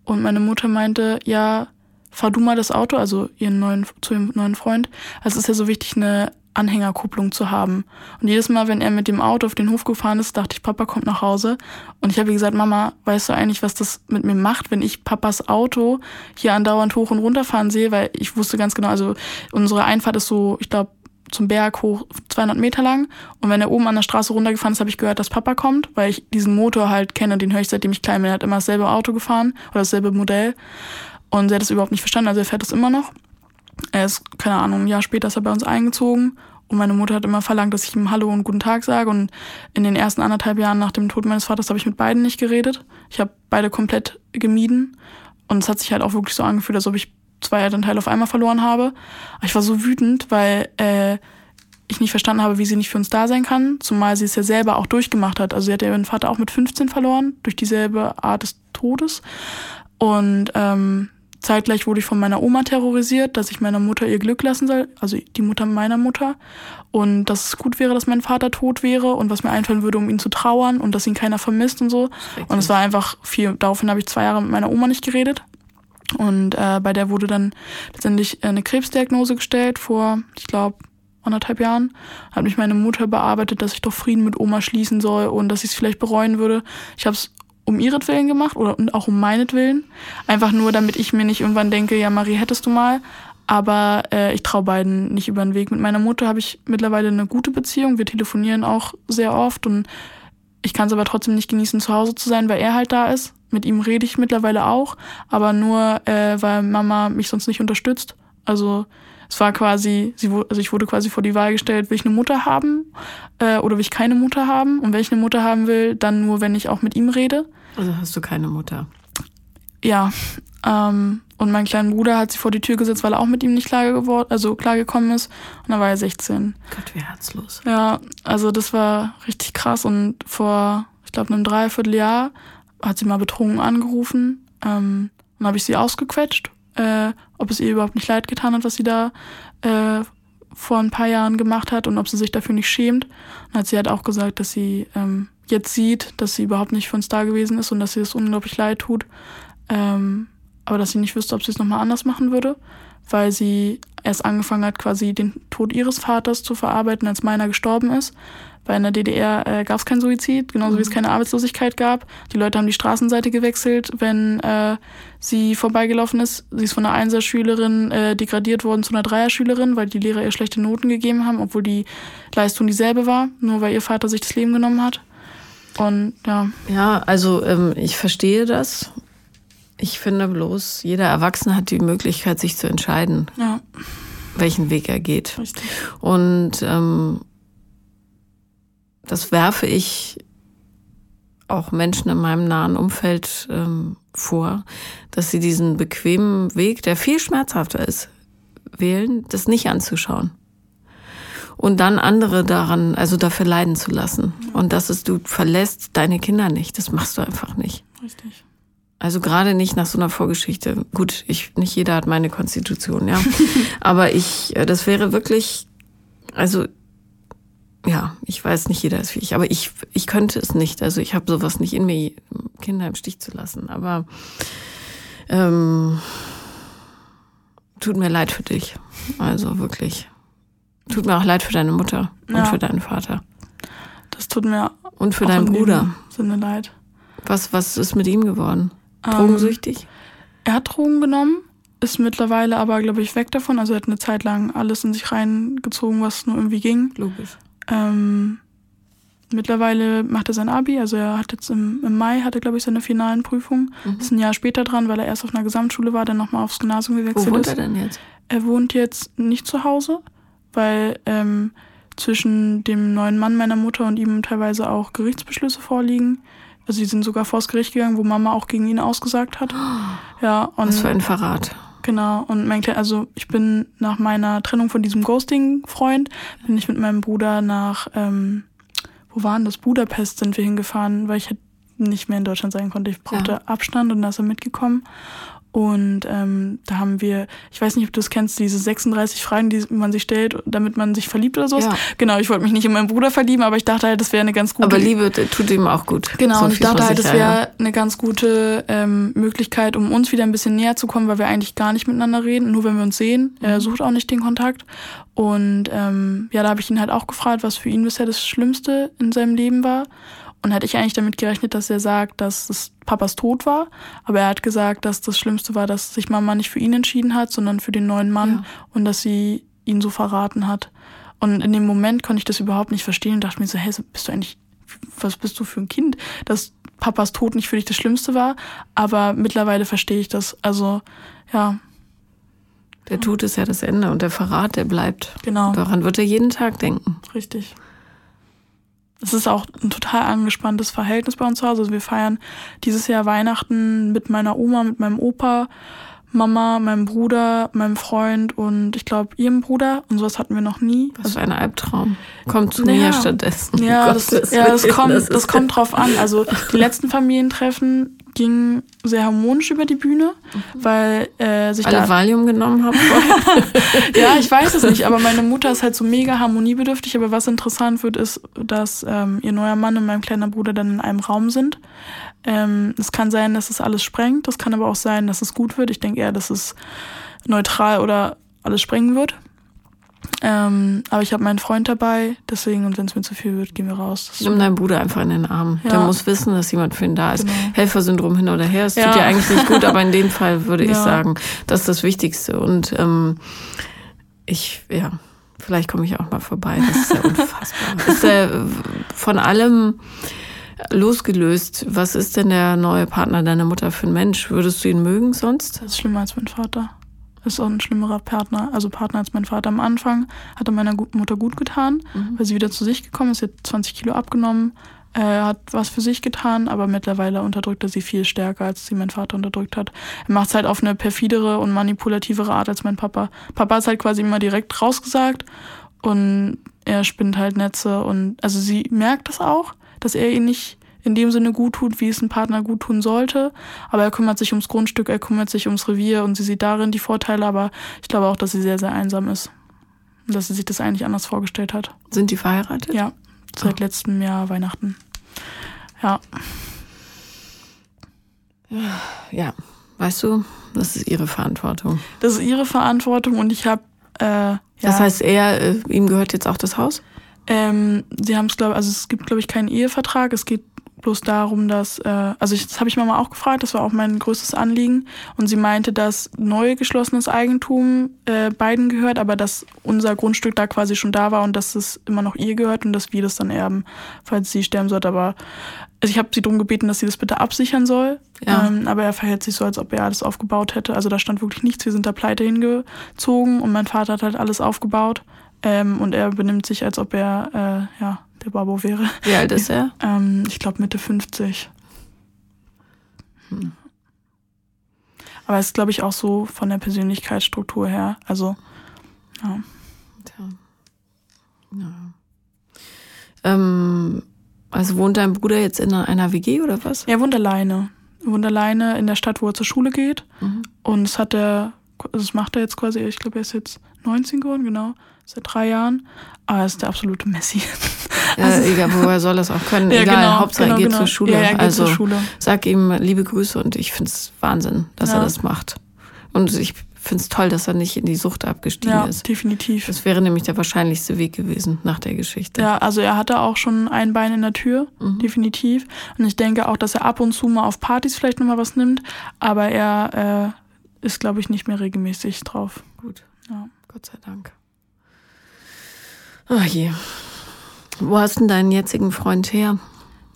S2: Und meine Mutter meinte, ja, fahr du mal das Auto, also ihren neuen, zu ihrem neuen Freund. Also es ist ja so wichtig, eine Anhängerkupplung zu haben. Und jedes Mal, wenn er mit dem Auto auf den Hof gefahren ist, dachte ich, Papa kommt nach Hause. Und ich habe gesagt, Mama, weißt du eigentlich, was das mit mir macht, wenn ich Papas Auto hier andauernd hoch und runter fahren sehe? Weil ich wusste ganz genau, also unsere Einfahrt ist so, ich glaube, zum Berg hoch, 200 Meter lang. Und wenn er oben an der Straße runtergefahren ist, habe ich gehört, dass Papa kommt, weil ich diesen Motor halt kenne, den höre ich seitdem ich klein bin. Er hat immer dasselbe Auto gefahren oder dasselbe Modell. Und er hat das überhaupt nicht verstanden, also er fährt das immer noch. Er ist, keine Ahnung, ein Jahr später ist er bei uns eingezogen. Und meine Mutter hat immer verlangt, dass ich ihm Hallo und Guten Tag sage. Und in den ersten anderthalb Jahren nach dem Tod meines Vaters habe ich mit beiden nicht geredet. Ich habe beide komplett gemieden. Und es hat sich halt auch wirklich so angefühlt, als ob ich zwei Elternteile auf einmal verloren habe. Ich war so wütend, weil äh, ich nicht verstanden habe, wie sie nicht für uns da sein kann. Zumal sie es ja selber auch durchgemacht hat. Also sie hat ihren Vater auch mit 15 verloren, durch dieselbe Art des Todes. Und ähm, Zeitgleich wurde ich von meiner Oma terrorisiert, dass ich meiner Mutter ihr Glück lassen soll, also die Mutter meiner Mutter. Und dass es gut wäre, dass mein Vater tot wäre und was mir einfallen würde, um ihn zu trauern und dass ihn keiner vermisst und so. Und es war einfach viel, daraufhin habe ich zwei Jahre mit meiner Oma nicht geredet. Und äh, bei der wurde dann letztendlich eine Krebsdiagnose gestellt vor, ich glaube, anderthalb Jahren. Hat mich meine Mutter bearbeitet, dass ich doch Frieden mit Oma schließen soll und dass ich es vielleicht bereuen würde. Ich habe es um ihretwillen gemacht oder und auch um meinetwillen. Einfach nur, damit ich mir nicht irgendwann denke, ja, Marie, hättest du mal. Aber äh, ich traue beiden nicht über den Weg. Mit meiner Mutter habe ich mittlerweile eine gute Beziehung. Wir telefonieren auch sehr oft und ich kann es aber trotzdem nicht genießen, zu Hause zu sein, weil er halt da ist. Mit ihm rede ich mittlerweile auch, aber nur, äh, weil Mama mich sonst nicht unterstützt. Also es war quasi, sie, also ich wurde quasi vor die Wahl gestellt, will ich eine Mutter haben äh, oder will ich keine Mutter haben? Und wenn ich eine Mutter haben will, dann nur, wenn ich auch mit ihm rede.
S1: Also hast du keine Mutter?
S2: Ja. Ähm, und mein kleiner Bruder hat sie vor die Tür gesetzt, weil er auch mit ihm nicht klar geworden, also klar gekommen ist. Und dann war er 16.
S1: Gott, wie herzlos.
S2: Ja, also das war richtig krass. Und vor, ich glaube, einem Dreivierteljahr hat sie mal betrunken angerufen. Ähm, dann habe ich sie ausgequetscht äh, ob es ihr überhaupt nicht leid getan hat, was sie da äh, vor ein paar Jahren gemacht hat und ob sie sich dafür nicht schämt. Und hat sie halt auch gesagt, dass sie ähm, jetzt sieht, dass sie überhaupt nicht für uns da gewesen ist und dass sie es unglaublich leid tut. Ähm, aber dass sie nicht wüsste, ob sie es nochmal anders machen würde, weil sie erst angefangen hat, quasi den Tod ihres Vaters zu verarbeiten, als meiner gestorben ist. Weil in der DDR äh, gab es keinen Suizid, genauso mhm. wie es mhm. keine Arbeitslosigkeit gab. Die Leute haben die Straßenseite gewechselt, wenn äh, sie vorbeigelaufen ist. Sie ist von einer Einserschülerin äh, degradiert worden zu einer Dreierschülerin, weil die Lehrer ihr schlechte Noten gegeben haben, obwohl die Leistung dieselbe war, nur weil ihr Vater sich das Leben genommen hat. Und ja.
S1: Ja, also ähm, ich verstehe das. Ich finde bloß, jeder Erwachsene hat die Möglichkeit, sich zu entscheiden,
S2: ja.
S1: welchen Weg er geht.
S2: Richtig.
S1: Und ähm, das werfe ich auch Menschen in meinem nahen Umfeld ähm, vor, dass sie diesen bequemen Weg, der viel schmerzhafter ist, wählen, das nicht anzuschauen. Und dann andere daran, also dafür leiden zu lassen. Und das ist, du verlässt deine Kinder nicht. Das machst du einfach nicht.
S2: Richtig.
S1: Also gerade nicht nach so einer Vorgeschichte. Gut, ich, nicht jeder hat meine Konstitution, ja. [laughs] Aber ich, äh, das wäre wirklich, also ja, ich weiß nicht, jeder ist wie ich, aber ich, ich könnte es nicht. Also ich habe sowas nicht in mir, Kinder im Stich zu lassen. Aber ähm, tut mir leid für dich. Also wirklich. Tut mir auch leid für deine Mutter und ja. für deinen Vater.
S2: Das tut mir
S1: und für deinen Bruder.
S2: Sinne leid.
S1: Was was ist mit ihm geworden? Ähm, Drogensüchtig? Ähm,
S2: er hat Drogen genommen, ist mittlerweile aber glaube ich weg davon. Also er hat eine Zeit lang alles in sich reingezogen, was nur irgendwie ging.
S1: Logisch.
S2: Ähm, mittlerweile macht er sein Abi, also er hat jetzt im, im Mai, hat er glaube ich seine finalen Prüfungen. Mhm. Ist ein Jahr später dran, weil er erst auf einer Gesamtschule war, dann nochmal aufs Gymnasium gewechselt ist.
S1: Wo wohnt er denn jetzt?
S2: Er wohnt jetzt nicht zu Hause, weil ähm, zwischen dem neuen Mann meiner Mutter und ihm teilweise auch Gerichtsbeschlüsse vorliegen. Also sie sind sogar vors Gericht gegangen, wo Mama auch gegen ihn ausgesagt hat. [gasps] Ja, und
S1: Was für ein Verrat.
S2: Genau, und mein Kleiner, also ich bin nach meiner Trennung von diesem Ghosting-Freund, bin ich mit meinem Bruder nach, ähm, wo waren das? Budapest sind wir hingefahren, weil ich halt nicht mehr in Deutschland sein konnte. Ich brauchte ja. Abstand und da ist er mitgekommen. Und ähm, da haben wir, ich weiß nicht, ob du das kennst, diese 36 Fragen, die man sich stellt, damit man sich verliebt oder so. Ja. Genau, ich wollte mich nicht in meinen Bruder verlieben, aber ich dachte halt, das wäre eine ganz gute.
S1: Aber Liebe tut ihm auch gut.
S2: Genau, so und ich dachte halt, das wäre ja. eine ganz gute ähm, Möglichkeit, um uns wieder ein bisschen näher zu kommen, weil wir eigentlich gar nicht miteinander reden, nur wenn wir uns sehen. Mhm. Er sucht auch nicht den Kontakt. Und ähm, ja, da habe ich ihn halt auch gefragt, was für ihn bisher das Schlimmste in seinem Leben war. Und hätte ich eigentlich damit gerechnet, dass er sagt, dass das Papas Tod war. Aber er hat gesagt, dass das Schlimmste war, dass sich Mama nicht für ihn entschieden hat, sondern für den neuen Mann ja. und dass sie ihn so verraten hat. Und in dem Moment konnte ich das überhaupt nicht verstehen und dachte mir so, hey, bist du eigentlich, was bist du für ein Kind, dass Papas Tod nicht für dich das Schlimmste war? Aber mittlerweile verstehe ich das. Also, ja.
S1: Der Tod ist ja das Ende und der Verrat, der bleibt.
S2: Genau.
S1: Daran wird er jeden Tag denken.
S2: Richtig. Es ist auch ein total angespanntes Verhältnis bei uns zu Hause. Also wir feiern dieses Jahr Weihnachten mit meiner Oma, mit meinem Opa, Mama, meinem Bruder, meinem Freund und ich glaube ihrem Bruder. Und sowas hatten wir noch nie.
S1: Was für ein Albtraum. Kommt zu naja, mir stattdessen.
S2: Ja, das, ja das, kommt, das kommt drauf an. Also die [laughs] letzten Familientreffen gingen sehr harmonisch über die Bühne, mhm. weil äh, sich
S1: Alle
S2: da
S1: Valium genommen haben. [laughs]
S2: ja, ich weiß es nicht, aber meine Mutter ist halt so mega harmoniebedürftig. Aber was interessant wird, ist, dass ähm, ihr neuer Mann und mein kleiner Bruder dann in einem Raum sind. Ähm, es kann sein, dass es alles sprengt. Das kann aber auch sein, dass es gut wird. Ich denke eher, dass es neutral oder alles sprengen wird. Ähm, aber ich habe meinen Freund dabei, deswegen, und wenn es mir zu viel wird, gehen wir raus.
S1: Nimm deinen Bruder einfach in den Arm. Ja. Der muss wissen, dass jemand für ihn da ist. Genau. Helfersyndrom hin oder her, es ja. tut dir eigentlich nicht gut, aber in dem [laughs] Fall würde ja. ich sagen, das ist das Wichtigste. Und ähm, ich, ja, vielleicht komme ich auch mal vorbei. Das ist ja [laughs] unfassbar. ist der von allem losgelöst, was ist denn der neue Partner deiner Mutter für ein Mensch? Würdest du ihn mögen sonst?
S2: Das ist schlimmer als mein Vater. Das ist auch ein schlimmerer Partner, also Partner als mein Vater am Anfang. Hat er meiner Mutter gut getan, mhm. weil sie wieder zu sich gekommen ist. Sie hat 20 Kilo abgenommen, äh, hat was für sich getan, aber mittlerweile unterdrückt er sie viel stärker, als sie mein Vater unterdrückt hat. Er macht es halt auf eine perfidere und manipulativere Art als mein Papa. Papa ist halt quasi immer direkt rausgesagt und er spinnt halt Netze und also sie merkt das auch, dass er ihn nicht in dem Sinne gut tut, wie es ein Partner gut tun sollte. Aber er kümmert sich ums Grundstück, er kümmert sich ums Revier und sie sieht darin die Vorteile, aber ich glaube auch, dass sie sehr, sehr einsam ist. Und dass sie sich das eigentlich anders vorgestellt hat.
S1: Sind die verheiratet?
S2: Ja, seit oh. letztem Jahr Weihnachten. Ja.
S1: Ja, weißt du, das ist ihre Verantwortung.
S2: Das ist ihre Verantwortung und ich habe. Äh, ja.
S1: Das heißt, er, äh, ihm gehört jetzt auch das Haus?
S2: Ähm, sie haben es, glaube also es gibt, glaube ich, keinen Ehevertrag. Es geht bloß darum, dass, äh, also ich, das habe ich Mama auch gefragt, das war auch mein größtes Anliegen. Und sie meinte, dass neu geschlossenes Eigentum äh, beiden gehört, aber dass unser Grundstück da quasi schon da war und dass es immer noch ihr gehört und dass wir das dann erben, falls sie sterben sollte. Aber also ich habe sie darum gebeten, dass sie das bitte absichern soll. Ja. Ähm, aber er verhält sich so, als ob er alles aufgebaut hätte. Also da stand wirklich nichts. Wir sind da pleite hingezogen und mein Vater hat halt alles aufgebaut. Ähm, und er benimmt sich, als ob er äh, ja, der Babo wäre.
S1: Wie alt ist er? [laughs]
S2: Ähm, ich glaube Mitte 50. Hm. Aber es ist, glaube ich, auch so von der Persönlichkeitsstruktur her. Also, ja. Tja.
S1: ja. Ähm, also wohnt dein Bruder jetzt in einer WG oder was?
S2: Er wohnt alleine. Er wohnt alleine in der Stadt, wo er zur Schule geht. Mhm. Und das hat er, das macht er jetzt quasi, ich glaube, er ist jetzt 19 geworden, genau seit drei Jahren. Aber er ist der absolute Messi. [laughs]
S1: Ja, also, egal, woher soll das auch können? [laughs]
S2: Ja,
S1: egal,
S2: genau,
S1: Hauptsache
S2: genau,
S1: er geht
S2: genau.
S1: zur Schule.
S2: Ja, geht
S1: also
S2: zur Schule.
S1: sag ihm liebe Grüße und ich finde es Wahnsinn, dass er das macht. Und ich finde es toll, dass er nicht in die Sucht abgestiegen
S2: Ja,
S1: ist.
S2: definitiv.
S1: Das wäre nämlich der wahrscheinlichste Weg gewesen nach der Geschichte.
S2: Ja, also er hatte auch schon ein Bein in der Tür,
S1: Mhm.
S2: definitiv. Und ich denke auch, dass er ab und zu mal auf Partys vielleicht nochmal was nimmt. Aber er äh, ist, glaube ich, nicht mehr regelmäßig drauf.
S1: Gut,
S2: Ja.
S1: Gott sei Dank. Ach je. Wo hast denn deinen jetzigen Freund her?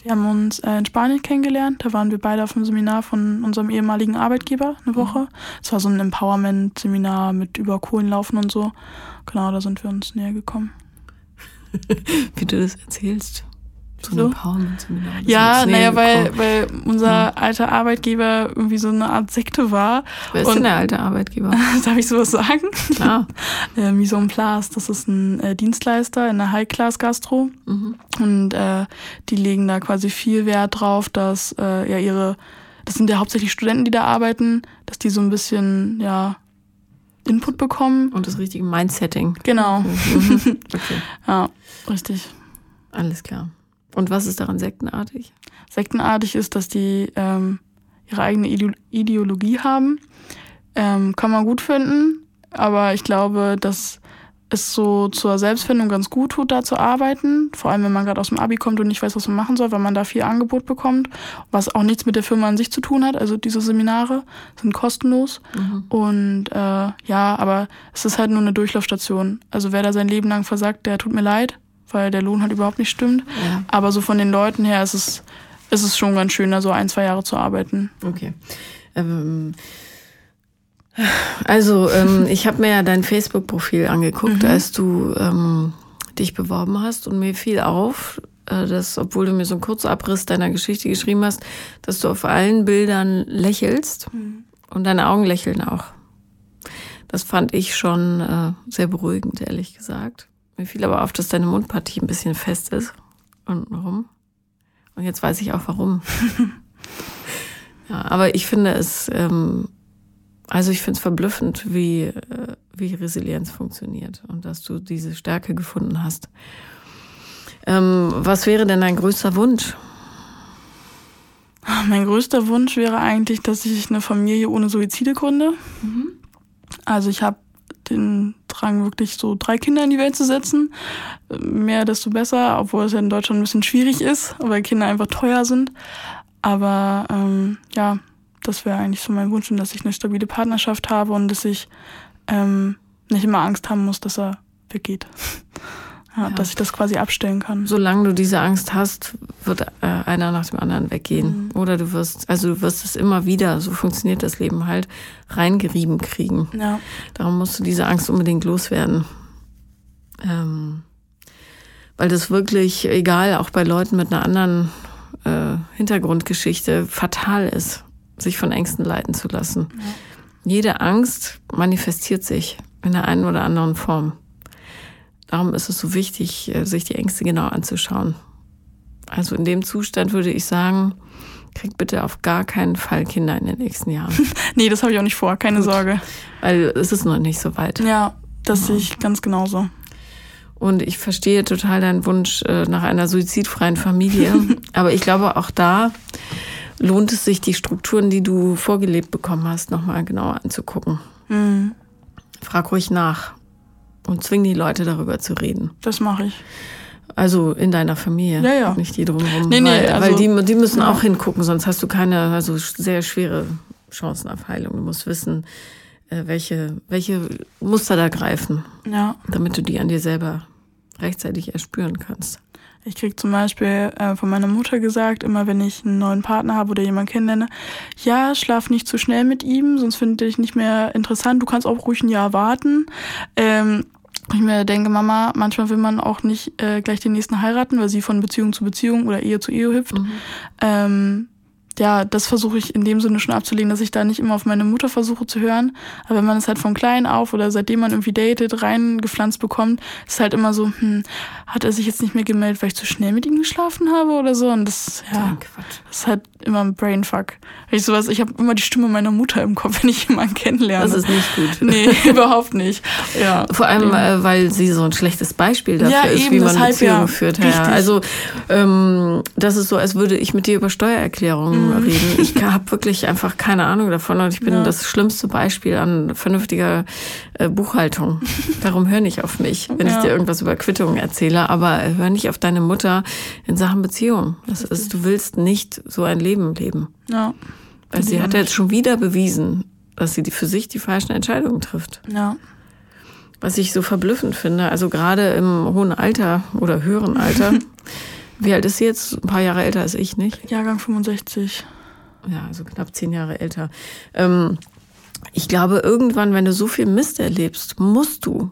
S2: Wir haben uns äh, in Spanien kennengelernt. Da waren wir beide auf einem Seminar von unserem ehemaligen Arbeitgeber eine Woche. Es war so ein Empowerment-Seminar mit über Kohlenlaufen und so. Genau, da sind wir uns näher gekommen. [laughs]
S1: Wie du das erzählst. So
S2: So?
S1: ein Empowerment-Seminar. das
S2: Ja, naja, weil,
S1: gekommen.
S2: weil unser alter Arbeitgeber irgendwie so eine Art Sekte war.
S1: Wer ist
S2: und-
S1: denn der alte Arbeitgeber? [laughs]
S2: Darf ich sowas sagen?
S1: Klar. [laughs]
S2: Äh, Mise en Place, das ist ein äh, Dienstleister in der High-Class-Gastro.
S1: Mhm.
S2: Und äh, die legen da quasi viel Wert drauf, dass äh, ja ihre, das sind ja hauptsächlich Studenten, die da arbeiten, dass die so ein bisschen, ja, Input bekommen.
S1: Und das richtige Mindsetting.
S2: Genau.
S1: Mhm. Okay, [laughs]
S2: Ja, richtig.
S1: alles klar. Und was ist daran sektenartig?
S2: Sektenartig ist, dass die ähm, ihre eigene Ide Ideologie haben. Ähm, kann man gut finden, aber ich glaube, dass es so zur Selbstfindung ganz gut tut, da zu arbeiten. Vor allem, wenn man gerade aus dem Abi kommt und nicht weiß, was man machen soll, weil man da viel Angebot bekommt, was auch nichts mit der Firma an sich zu tun hat. Also diese Seminare sind kostenlos. Mhm. Und äh, ja, aber es ist halt nur eine Durchlaufstation. Also wer da sein Leben lang versagt, der tut mir leid, weil der Lohn halt überhaupt nicht stimmt. Ja. Aber so von den Leuten her ist es, ist es schon ganz schön, da so ein, zwei Jahre zu arbeiten.
S1: Okay. Ähm also, ähm, [laughs] ich habe mir ja dein Facebook-Profil angeguckt, mhm. als du ähm, dich beworben hast und mir fiel auf, äh, dass, obwohl du mir so einen Kurzabriss deiner Geschichte geschrieben hast, dass du auf allen Bildern lächelst mhm. und deine Augen lächeln auch. Das fand ich schon äh, sehr beruhigend, ehrlich gesagt. Mir fiel aber auf, dass deine Mundpartie ein bisschen fest ist untenrum. Und jetzt weiß ich auch warum. [laughs] ja, aber ich finde es ähm, also ich finde es verblüffend, wie, äh, wie Resilienz funktioniert und dass du diese Stärke gefunden hast. Ähm, was wäre denn dein größter Wunsch?
S2: Mein größter Wunsch wäre eigentlich, dass ich eine Familie ohne Suizide gründe. Mhm. Also ich habe den Drang, wirklich so drei Kinder in die Welt zu setzen. Mehr, desto besser, obwohl es ja in Deutschland ein bisschen schwierig ist, weil Kinder einfach teuer sind. Aber ähm, ja, das wäre eigentlich so mein Wunsch, dass ich eine stabile Partnerschaft habe und dass ich ähm, nicht immer Angst haben muss, dass er weggeht. [laughs] ja. Dass ich das quasi abstellen kann.
S1: Solange du diese Angst hast, wird äh, einer nach dem anderen weggehen. Mhm. Oder du wirst, also du wirst es immer wieder, so funktioniert das Leben halt, reingerieben kriegen. Ja. Darum musst du diese Angst unbedingt loswerden. Ähm, weil das wirklich, egal, auch bei Leuten mit einer anderen äh, Hintergrundgeschichte, fatal ist sich von Ängsten leiten zu lassen. Ja. Jede Angst manifestiert sich in der einen oder anderen Form. Darum ist es so wichtig, äh, sich die Ängste genau anzuschauen. Also in dem Zustand würde ich sagen, kriegt bitte auf gar keinen Fall Kinder in den nächsten Jahren. [laughs]
S2: nee, das habe ich auch nicht vor, keine Gut, Sorge.
S1: Weil es ist noch nicht so weit.
S2: Ja, das ja. sehe ich ganz genauso.
S1: Und ich verstehe total deinen Wunsch äh, nach einer suizidfreien Familie. [laughs] Aber ich glaube auch da lohnt es sich, die Strukturen, die du vorgelebt bekommen hast, nochmal genauer anzugucken. Mhm. Frag ruhig nach und zwing die Leute darüber zu reden.
S2: Das mache ich.
S1: Also in deiner Familie,
S2: ja, ja.
S1: nicht die drumherum. Nee, nee, weil, also, weil die, die müssen ja. auch hingucken, sonst hast du keine also sehr schwere Chancen auf Heilung. Du musst wissen, äh, welche, welche Muster da greifen, ja. damit du die an dir selber rechtzeitig erspüren kannst.
S2: Ich krieg zum Beispiel äh, von meiner Mutter gesagt, immer wenn ich einen neuen Partner habe oder jemanden kennenlerne, ja, schlaf nicht zu schnell mit ihm, sonst finde ich nicht mehr interessant. Du kannst auch ruhig ein Jahr warten. Ähm, ich mir denke, Mama, manchmal will man auch nicht äh, gleich den nächsten heiraten, weil sie von Beziehung zu Beziehung oder Ehe zu Ehe hüpft. Mhm. Ähm, ja, das versuche ich in dem Sinne schon abzulegen, dass ich da nicht immer auf meine Mutter versuche zu hören. Aber wenn man es halt von klein auf oder seitdem man irgendwie datet, reingepflanzt bekommt, ist halt immer so, hm, hat er sich jetzt nicht mehr gemeldet, weil ich zu schnell mit ihm geschlafen habe oder so. Und das, ja, das ist halt immer ein Brainfuck. Ich sowas, ich habe immer die Stimme meiner Mutter im Kopf, [laughs] wenn ich jemanden kennenlerne.
S1: Das ist nicht gut.
S2: Nee, [laughs] überhaupt nicht. Ja.
S1: Vor allem, äh, weil sie so ein schlechtes Beispiel dafür ja, ist, eben, wie man Beziehungen ja, führt. Ja. Also ähm, das ist so, als würde ich mit dir über Steuererklärungen mhm. Reden. Ich habe wirklich einfach keine Ahnung davon und ich bin ja. das schlimmste Beispiel an vernünftiger äh, Buchhaltung. Darum hör nicht auf mich, wenn ich dir irgendwas über Quittungen erzähle, aber hör nicht auf deine Mutter in Sachen Beziehung. Das ist, du willst nicht so ein Leben leben. Ja. Weil sie hat ja jetzt schon wieder bewiesen, dass sie für sich die falschen Entscheidungen trifft. Ja. Was ich so verblüffend finde, also gerade im hohen Alter oder höheren Alter. [laughs] Wie alt ist sie jetzt? Ein paar Jahre älter als ich, nicht?
S2: Jahrgang 65.
S1: Ja, also knapp zehn Jahre älter. Ähm, ich glaube, irgendwann, wenn du so viel Mist erlebst, musst du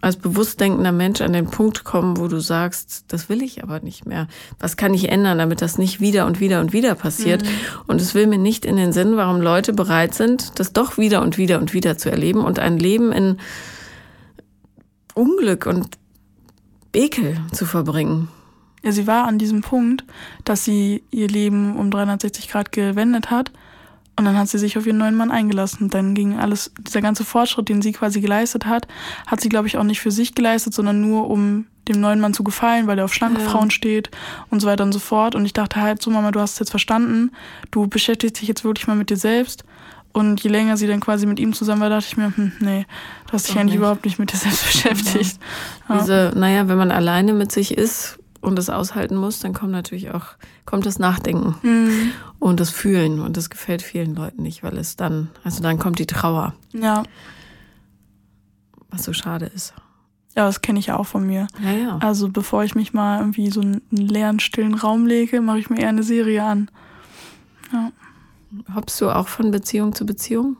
S1: als bewusst denkender Mensch an den Punkt kommen, wo du sagst, das will ich aber nicht mehr. Was kann ich ändern, damit das nicht wieder und wieder und wieder passiert? Mhm. Und es will mir nicht in den Sinn, warum Leute bereit sind, das doch wieder und wieder und wieder zu erleben und ein Leben in Unglück und Ekel zu verbringen.
S2: Ja, sie war an diesem Punkt, dass sie ihr Leben um 360 Grad gewendet hat und dann hat sie sich auf ihren neuen Mann eingelassen. Dann ging alles, dieser ganze Fortschritt, den sie quasi geleistet hat, hat sie, glaube ich, auch nicht für sich geleistet, sondern nur um dem neuen Mann zu gefallen, weil er auf schlanke ja. Frauen steht und so weiter und so fort. Und ich dachte halt so, Mama, du hast es jetzt verstanden. Du beschäftigst dich jetzt wirklich mal mit dir selbst Und je länger sie dann quasi mit ihm zusammen war, dachte ich mir, hm, nee, du hast dich eigentlich
S1: nicht.
S2: überhaupt nicht mit dir selbst beschäftigt. Ja.
S1: Diese, naja, wenn man alleine mit sich ist und das aushalten muss, dann kommt natürlich auch, kommt das Nachdenken
S2: Mhm.
S1: und das Fühlen. Und das gefällt vielen Leuten nicht, weil es dann, also dann kommt die Trauer,
S2: Ja.
S1: was so schade ist.
S2: Ja, das kenne ich ja auch von mir.
S1: Ja, ja.
S2: Also bevor ich mich mal irgendwie so einen leeren, stillen Raum lege, mache ich mir eher eine Serie an. Ja.
S1: Hoppst du auch von Beziehung zu Beziehung?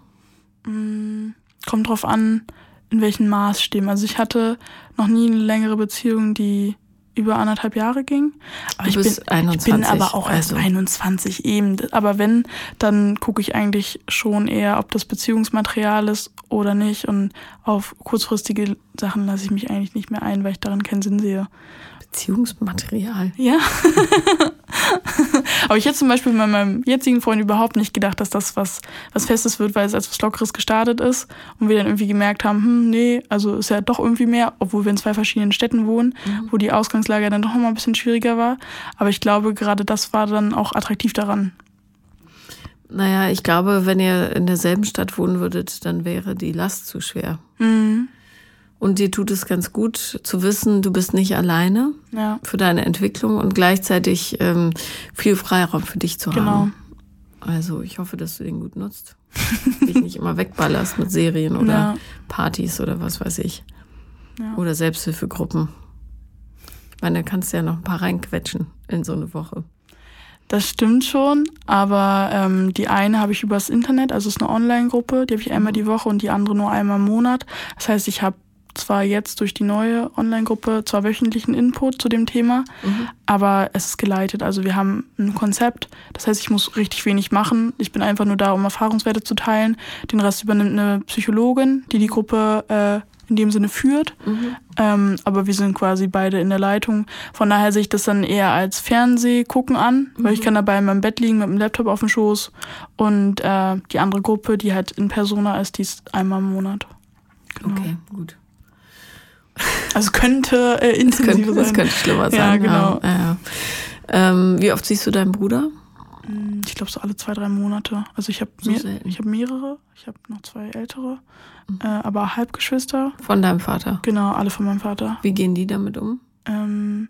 S2: Mm, Kommt drauf an, in welchen Maßstäben. Also ich hatte noch nie eine längere Beziehung, die über anderthalb Jahre ging. Aber ich bin,
S1: 21,
S2: ich bin aber auch erst
S1: also.
S2: 21 eben. Aber wenn, dann gucke ich eigentlich schon eher, ob das Beziehungsmaterial ist oder nicht. Und auf kurzfristige Sachen lasse ich mich eigentlich nicht mehr ein, weil ich darin keinen Sinn sehe.
S1: Beziehungsmaterial.
S2: Ja. [laughs] [laughs] Aber ich hätte zum Beispiel bei meinem jetzigen Freund überhaupt nicht gedacht, dass das was, was Festes wird, weil es als was Lockeres gestartet ist und wir dann irgendwie gemerkt haben, hm, nee, also ist ja doch irgendwie mehr, obwohl wir in zwei verschiedenen Städten wohnen, wo die Ausgangslage dann doch nochmal ein bisschen schwieriger war. Aber ich glaube, gerade das war dann auch attraktiv daran.
S1: Naja, ich glaube, wenn ihr in derselben Stadt wohnen würdet, dann wäre die Last zu schwer.
S2: Mhm.
S1: Und dir tut es ganz gut zu wissen, du bist nicht alleine
S2: Ja,
S1: für deine Entwicklung und gleichzeitig ähm, viel Freiraum für dich zu
S2: genau.
S1: haben. Also ich hoffe, dass du den gut nutzt. [laughs] Dich nicht immer wegballerst mit Serien oder
S2: Ja.
S1: Partys oder was weiß ich.
S2: Ja.
S1: Oder Selbsthilfegruppen. Ich meine, da kannst du ja noch ein paar reinquetschen in so eine Woche.
S2: Das stimmt schon, aber ähm, die eine habe ich übers Internet, also es ist eine Online-Gruppe, die habe ich einmal die Woche und die andere nur einmal im Monat. Das heißt, ich habe zwar jetzt durch die neue Online-Gruppe zwar wöchentlichen Input zu dem Thema, aber es ist geleitet. Also wir haben ein Konzept, das heißt, ich muss richtig wenig machen. Ich bin einfach nur da, um Erfahrungswerte zu teilen. Den Rest übernimmt eine Psychologin, die die Gruppe äh, in dem Sinne führt. Ähm, aber wir sind quasi beide in der Leitung. Von daher sehe ich das dann eher als Fernsehgucken an, weil ich kann dabei in meinem Bett liegen mit dem Laptop auf dem Schoß. Und äh, die andere Gruppe, die halt in Persona ist, die ist einmal im Monat. Genau.
S1: Okay, gut.
S2: Also könnte äh, intensiver
S1: könnte, das
S2: sein.
S1: könnte schlimmer sein.
S2: Ja, genau.
S1: Ja, ja. Ähm, wie oft siehst du deinen Bruder?
S2: Hm, Ich glaube so alle zwei, drei Monate. Also ich habe
S1: So
S2: mehr, ich habe mehrere. Ich habe noch zwei ältere, äh, aber Halbgeschwister.
S1: Von deinem Vater.
S2: Genau, alle von meinem Vater.
S1: Wie gehen die damit um?
S2: Ähm,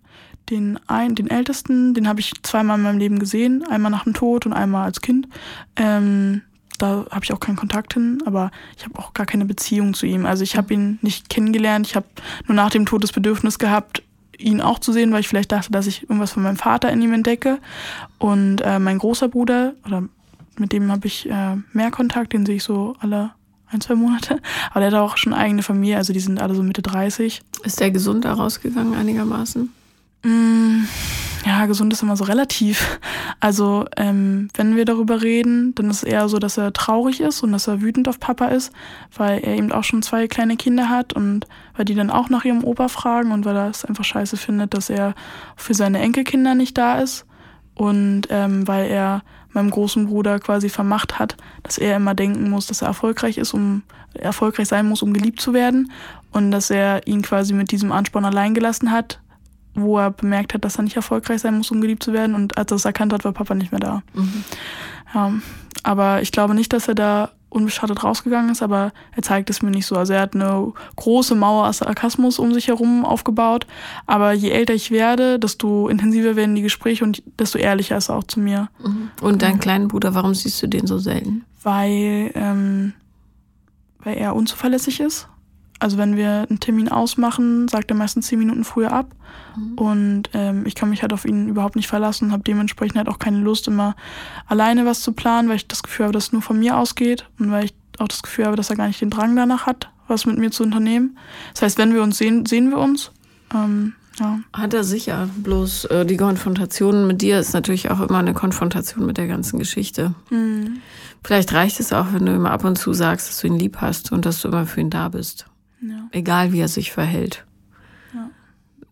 S2: den ein, den ältesten, den habe ich zweimal in meinem Leben gesehen, einmal nach dem Tod und einmal als Kind. Ähm, da habe ich auch keinen Kontakt hin, aber ich habe auch gar keine Beziehung zu ihm. Also ich habe ihn nicht kennengelernt. Ich habe nur nach dem Tod das Bedürfnis gehabt, ihn auch zu sehen, weil ich vielleicht dachte, dass ich irgendwas von meinem Vater in ihm entdecke. Und äh, mein großer Bruder, oder mit dem habe ich äh, mehr Kontakt, den sehe ich so alle ein, zwei Monate. [laughs] Aber der hat auch schon eigene Familie, also die sind alle so Mitte 30.
S1: Ist der gesund da rausgegangen einigermaßen?
S2: Mm, Ja, gesund ist immer so relativ. Also, ähm, wenn wir darüber reden, dann ist es eher so, dass er traurig ist und dass er wütend auf Papa ist, weil er eben auch schon zwei kleine Kinder hat und weil die dann auch nach ihrem Opa fragen und weil er es einfach scheiße findet, dass er für seine Enkelkinder nicht da ist. Und ähm, weil er meinem großen Bruder quasi vermacht hat, dass er immer denken muss, dass er erfolgreich ist, um erfolgreich sein muss, um geliebt zu werden. Und dass er ihn quasi mit diesem Ansporn allein gelassen hat, wo er bemerkt hat, dass er nicht erfolgreich sein muss, um geliebt zu werden. Und als er es erkannt hat, war Papa nicht mehr da. Ja, aber ich glaube nicht, dass er da unbeschadet rausgegangen ist, aber er zeigt es mir nicht so. Also er hat eine große Mauer aus Sarkasmus um sich herum aufgebaut. Aber je älter ich werde, desto intensiver werden die Gespräche und desto ehrlicher ist er auch zu mir.
S1: Und deinen kleinen Bruder, warum siehst du den so selten?
S2: Weil, ähm, weil er unzuverlässig ist. Also wenn wir einen Termin ausmachen, sagt er meistens zehn Minuten früher ab. Und ähm, ich kann mich halt auf ihn überhaupt nicht verlassen und habe dementsprechend halt auch keine Lust, immer alleine was zu planen, weil ich das Gefühl habe, dass es nur von mir ausgeht und weil ich auch das Gefühl habe, dass er gar nicht den Drang danach hat, was mit mir zu unternehmen. Das heißt, wenn wir uns sehen, sehen wir uns. Ähm, ja.
S1: Hat er sicher. Bloß äh, die Konfrontation mit dir ist natürlich auch immer eine Konfrontation mit der ganzen Geschichte. Vielleicht reicht es auch, wenn du immer ab und zu sagst, dass du ihn lieb hast und dass du immer für ihn da bist.
S2: Ja.
S1: Egal wie er sich verhält.
S2: Ja.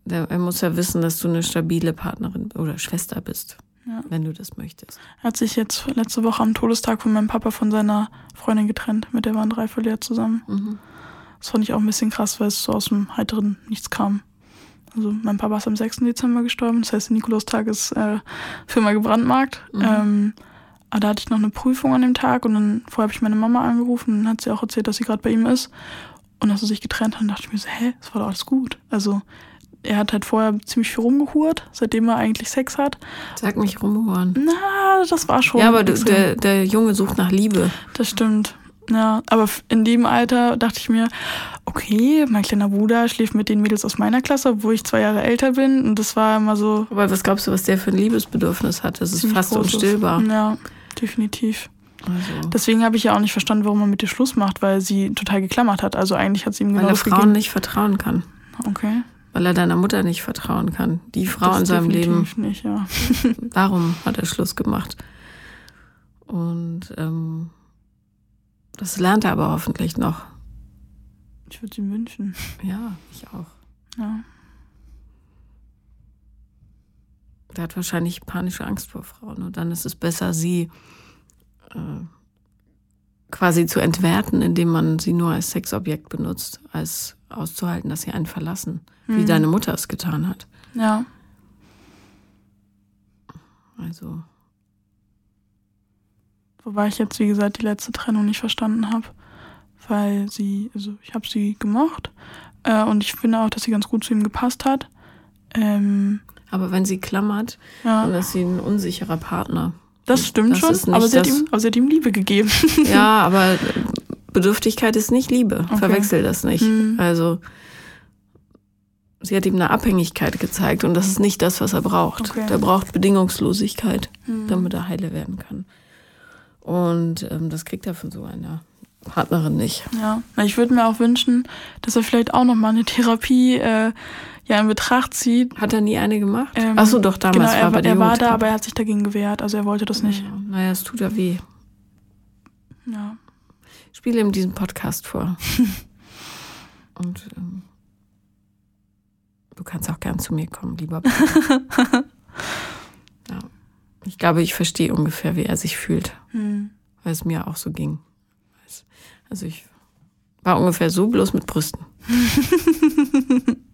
S1: Der, er muss ja wissen, dass du eine stabile Partnerin oder Schwester bist,
S2: Ja.
S1: wenn du das möchtest.
S2: Er hat sich jetzt letzte Woche am Todestag von meinem Papa von seiner Freundin getrennt. Mit der waren drei Vierteljahr zusammen.
S1: Mhm.
S2: Das fand ich auch ein bisschen krass, weil es so aus dem Heiteren nichts kam. Also mein Papa ist am 6. Dezember gestorben, das heißt, der Nikolaustag ist äh, Firma gebrandmarkt.
S1: Mhm.
S2: Ähm, aber da hatte ich noch eine Prüfung an dem Tag und dann vorher habe ich meine Mama angerufen und dann hat sie auch erzählt, dass sie gerade bei ihm ist. Und als sie sich getrennt haben, dachte ich mir so, hä, das war doch alles gut. Also er hat halt vorher ziemlich viel rumgehurt, seitdem er eigentlich Sex hat.
S1: Sag mich rumhuren.
S2: Na, das war schon.
S1: Ja, aber der, der Junge sucht nach Liebe.
S2: Das stimmt. Ja, aber in dem Alter dachte ich mir, okay, mein kleiner Bruder schläft mit den Mädels aus meiner Klasse, obwohl ich zwei Jahre älter bin. Und das war immer so
S1: Aber was glaubst du, was der für ein Liebesbedürfnis hat? Das ist fast
S2: großes.
S1: unstillbar.
S2: Ja, definitiv.
S1: Also,
S2: Deswegen habe ich ja auch nicht verstanden, warum er mit ihr Schluss macht, weil sie total geklammert hat. Also eigentlich hat sie ihm
S1: weil
S2: genau
S1: er
S2: das
S1: Frauen
S2: gegeben.
S1: nicht vertrauen kann.
S2: Okay.
S1: Weil er deiner Mutter nicht vertrauen kann. Die Frau
S2: Das
S1: in seinem Leben.
S2: Nicht, ja. [laughs]
S1: Darum hat er Schluss gemacht. Und ähm, das lernt er aber hoffentlich noch.
S2: Ich würde es ihm wünschen.
S1: Ja, ich auch.
S2: Ja.
S1: Der hat wahrscheinlich panische Angst vor Frauen. Und dann ist es besser, sie quasi zu entwerten, indem man sie nur als Sexobjekt benutzt, als auszuhalten, dass sie einen verlassen, wie
S2: Mhm.
S1: deine Mutter es getan hat.
S2: Ja.
S1: Also,
S2: Wobei ich jetzt, wie gesagt, die letzte Trennung nicht verstanden habe. Weil sie, also ich habe sie gemocht. Äh, und ich finde auch, dass sie ganz gut zu ihm gepasst hat. Ähm,
S1: aber wenn sie klammert, dann
S2: ja,
S1: ist sie ein unsicherer Partner.
S2: Das stimmt
S1: das
S2: schon. Aber sie, ihm, aber sie hat ihm Liebe gegeben. [laughs]
S1: Ja, aber Bedürftigkeit ist nicht Liebe.
S2: Okay.
S1: Verwechsel das nicht.
S2: Mhm.
S1: Also, sie hat ihm eine Abhängigkeit gezeigt und das ist nicht das, was er braucht.
S2: Okay.
S1: Der braucht Bedingungslosigkeit,
S2: Mhm.
S1: damit er heile werden kann. Und ähm, das kriegt er von so einer Partnerin nicht.
S2: Ja, ich würde mir auch wünschen, dass er vielleicht auch nochmal eine Therapie äh, ja in Betracht zieht.
S1: Hat er nie eine gemacht?
S2: Ähm,
S1: Ach so, doch, damals
S2: genau,
S1: war
S2: er,
S1: bei der
S2: er war da, aber er hat sich dagegen gewehrt. Also er wollte das nicht.
S1: Ja, naja, es tut ja weh.
S2: Ja.
S1: Spiele ihm diesen Podcast vor. [laughs] Und ähm, du kannst auch gern zu mir kommen, lieber [laughs] ja. Ich glaube, ich verstehe ungefähr, wie er sich fühlt,
S2: Hm.
S1: weil es mir auch so ging. Also ich war ungefähr so bloß mit Brüsten. [laughs]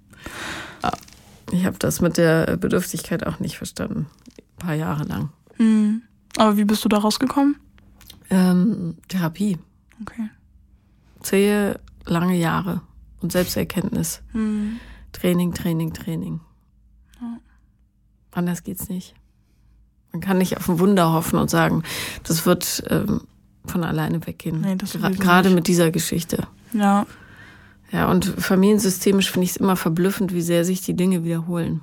S1: Ich habe das mit der Bedürftigkeit auch nicht verstanden. Ein paar Jahre lang.
S2: Hm. Aber wie bist du da rausgekommen?
S1: Ähm, Therapie.
S2: Okay.
S1: Zähe lange Jahre und Selbsterkenntnis.
S2: Hm.
S1: Training, Training, Training.
S2: Ja.
S1: Anders geht's nicht. Man kann nicht auf ein Wunder hoffen und sagen, das wird ähm, von alleine weggehen.
S2: Nee, das
S1: Gra- Gerade
S2: nicht.
S1: mit dieser Geschichte.
S2: Ja.
S1: Ja, und familiensystemisch finde ich es immer verblüffend, wie sehr sich die Dinge wiederholen.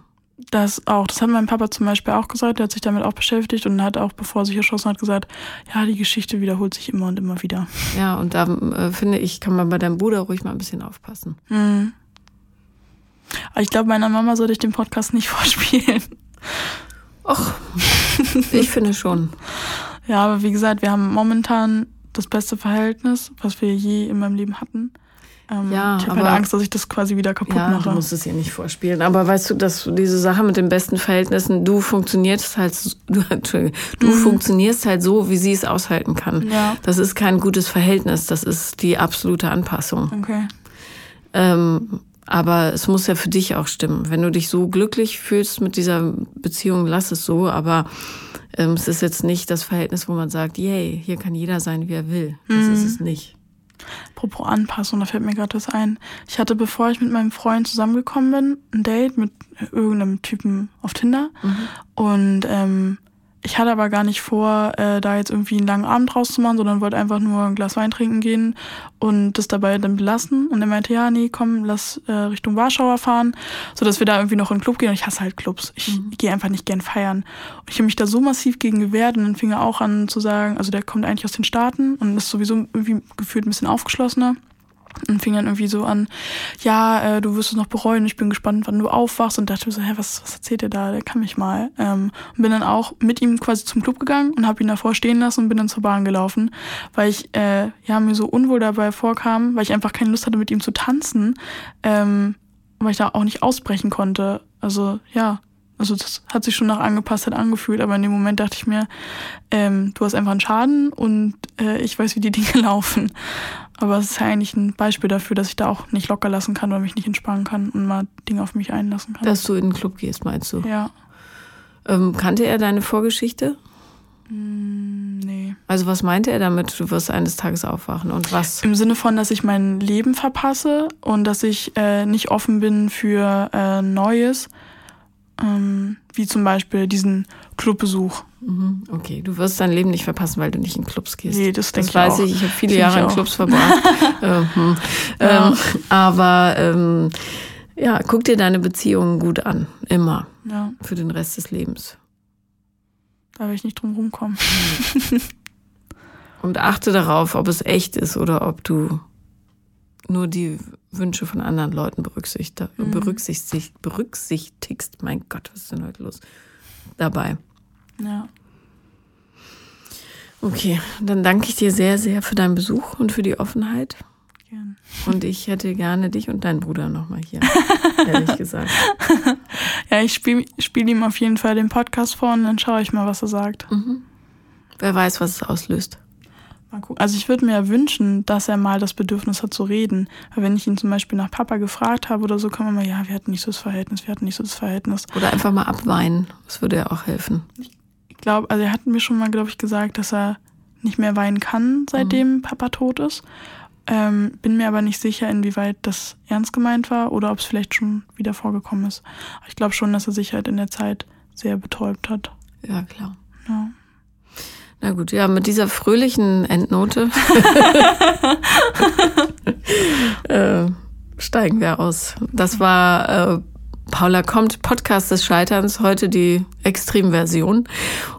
S2: Das auch. Das hat mein Papa zum Beispiel auch gesagt. Der hat sich damit auch beschäftigt und hat auch, bevor er sich erschossen hat, gesagt, ja, die Geschichte wiederholt sich immer und immer wieder.
S1: Ja, und da äh, finde ich, kann man bei deinem Bruder ruhig mal ein bisschen aufpassen.
S2: Hm. Aber ich glaube, meiner Mama sollte ich den Podcast nicht [laughs] vorspielen.
S1: Och, ich finde schon.
S2: Ja, aber wie gesagt, wir haben momentan das beste Verhältnis, was wir je in meinem Leben hatten. Ähm,
S1: Ja,
S2: ich habe halt Angst, dass ich das quasi wieder kaputt
S1: Ja, du
S2: mache.
S1: musst es ihr nicht vorspielen. Aber weißt du, dass diese Sache mit den besten Verhältnissen, du funktionierst halt, so- [laughs] du, du
S2: Mhm.
S1: funktionierst halt so, wie sie es aushalten kann.
S2: Ja,
S1: Das ist kein gutes Verhältnis, das ist die absolute Anpassung.
S2: okay.
S1: Ähm, aber es muss ja für dich auch stimmen. Wenn du dich so glücklich fühlst mit dieser Beziehung, lass es so. Aber ähm, es ist jetzt nicht das Verhältnis, wo man sagt, yay, hier kann jeder sein, wie er will. Das
S2: Mhm.
S1: ist es nicht.
S2: Apropos Anpassung, da fällt mir gerade was ein. Ich hatte, bevor ich mit meinem Freund zusammengekommen bin, ein Date mit irgendeinem Typen auf Tinder. Und ähm, ich hatte aber gar nicht vor, äh, da jetzt irgendwie einen langen Abend draus zu machen, sondern wollte einfach nur ein Glas Wein trinken gehen und das dabei dann belassen. Und er meinte, ja, nee, komm, lass äh, Richtung Warschauer fahren, sodass wir da irgendwie noch in den Club gehen. Und ich hasse halt Clubs. Ich gehe einfach nicht gern feiern. Und ich habe mich da so massiv gegen gewehrt und dann fing er auch an zu sagen, also der kommt eigentlich aus den Staaten und ist sowieso irgendwie gefühlt ein bisschen aufgeschlossener. Und fing dann irgendwie so an, ja, äh, du wirst es noch bereuen, ich bin gespannt, wann du aufwachst. Und dachte mir so, hä, was, was erzählt ihr da? Der kann mich mal. Ähm, und bin dann auch mit ihm quasi zum Club gegangen und habe ihn davor stehen lassen und bin dann zur Bahn gelaufen, weil ich äh, ja mir so unwohl dabei vorkam, weil ich einfach keine Lust hatte, mit ihm zu tanzen, ähm, weil ich da auch nicht ausbrechen konnte. Also ja, also das hat sich schon nach Angepasstheit angefühlt, aber in dem Moment dachte ich mir, ähm, du hast einfach einen Schaden und äh, ich weiß, wie die Dinge [laughs] laufen. Aber es ist ja eigentlich ein Beispiel dafür, dass ich da auch nicht locker lassen kann oder mich nicht entspannen kann und mal Dinge auf mich einlassen kann.
S1: Dass du in den Club gehst, meinst du?
S2: ja.
S1: Ähm, kannte er deine Vorgeschichte?
S2: Mm, Nee.
S1: Also was meinte er damit, du wirst eines Tages aufwachen und was?
S2: Im Sinne von, dass ich mein Leben verpasse und dass ich äh, nicht offen bin für äh, Neues, ähm, wie zum Beispiel diesen Clubbesuch.
S1: Mhm, okay, du wirst dein Leben nicht verpassen, weil du nicht in Clubs gehst.
S2: Nee, das denke
S1: das weiß
S2: ich. Auch.
S1: Ich, habe viele Jahre in. Clubs verbracht. ähm, [laughs]
S2: Ja.
S1: ähm, aber ähm, ja, guck dir deine Beziehungen gut an. Immer.
S2: Ja,
S1: Für den Rest des Lebens.
S2: da will ich nicht drum rumkommen.
S1: Und achte darauf, ob es echt ist oder ob du nur die Wünsche von anderen Leuten berücksichtig,
S2: Mhm.
S1: berücksichtig, berücksichtigst. Mein Gott, was ist denn heute los? Dabei.
S2: Ja.
S1: Okay, dann danke ich dir sehr, sehr für deinen Besuch und für die Offenheit.
S2: Gern.
S1: Und ich hätte gerne dich und deinen Bruder nochmal hier, [laughs] ehrlich gesagt.
S2: Ja, ich spiele spiel ihm auf jeden Fall den Podcast vor und dann schaue ich mal, was er sagt.
S1: Mhm. Wer weiß, was es auslöst.
S2: Mal gucken. Also ich würde mir ja wünschen, dass er mal das Bedürfnis hat zu reden. Weil wenn ich ihn zum Beispiel nach Papa gefragt habe oder so, kann man mal, ja, wir hatten nicht so das Verhältnis, wir hatten nicht so das Verhältnis.
S1: Oder einfach mal abweinen. Das würde ja auch helfen.
S2: Ich glaube, also er hat mir schon mal, glaube ich, gesagt, dass er nicht mehr weinen kann, seitdem Papa tot ist. Ähm, bin mir aber nicht sicher, inwieweit das ernst gemeint war oder ob es vielleicht schon wieder vorgekommen ist. Aber ich glaube schon, dass er sich halt in der Zeit sehr betäubt hat.
S1: Ja, klar.
S2: Ja.
S1: Na gut, ja, mit dieser fröhlichen Endnote [laughs] [laughs] äh, steigen wir aus. Das war äh, Paula kommt, Podcast des Scheiterns, heute die Extremversion.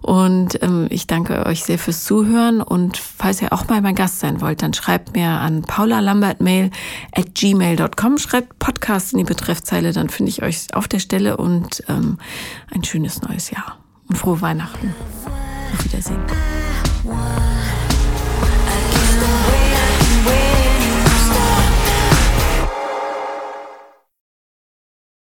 S1: Und ähm, ich danke euch sehr fürs Zuhören. Und falls ihr auch mal mein Gast sein wollt, dann schreibt mir an paulalambertmail at gmail.com, schreibt Podcast in die Betreffzeile, dann finde ich euch auf der Stelle und ähm, ein schönes neues Jahr. Und frohe Weihnachten. Auf Wiedersehen.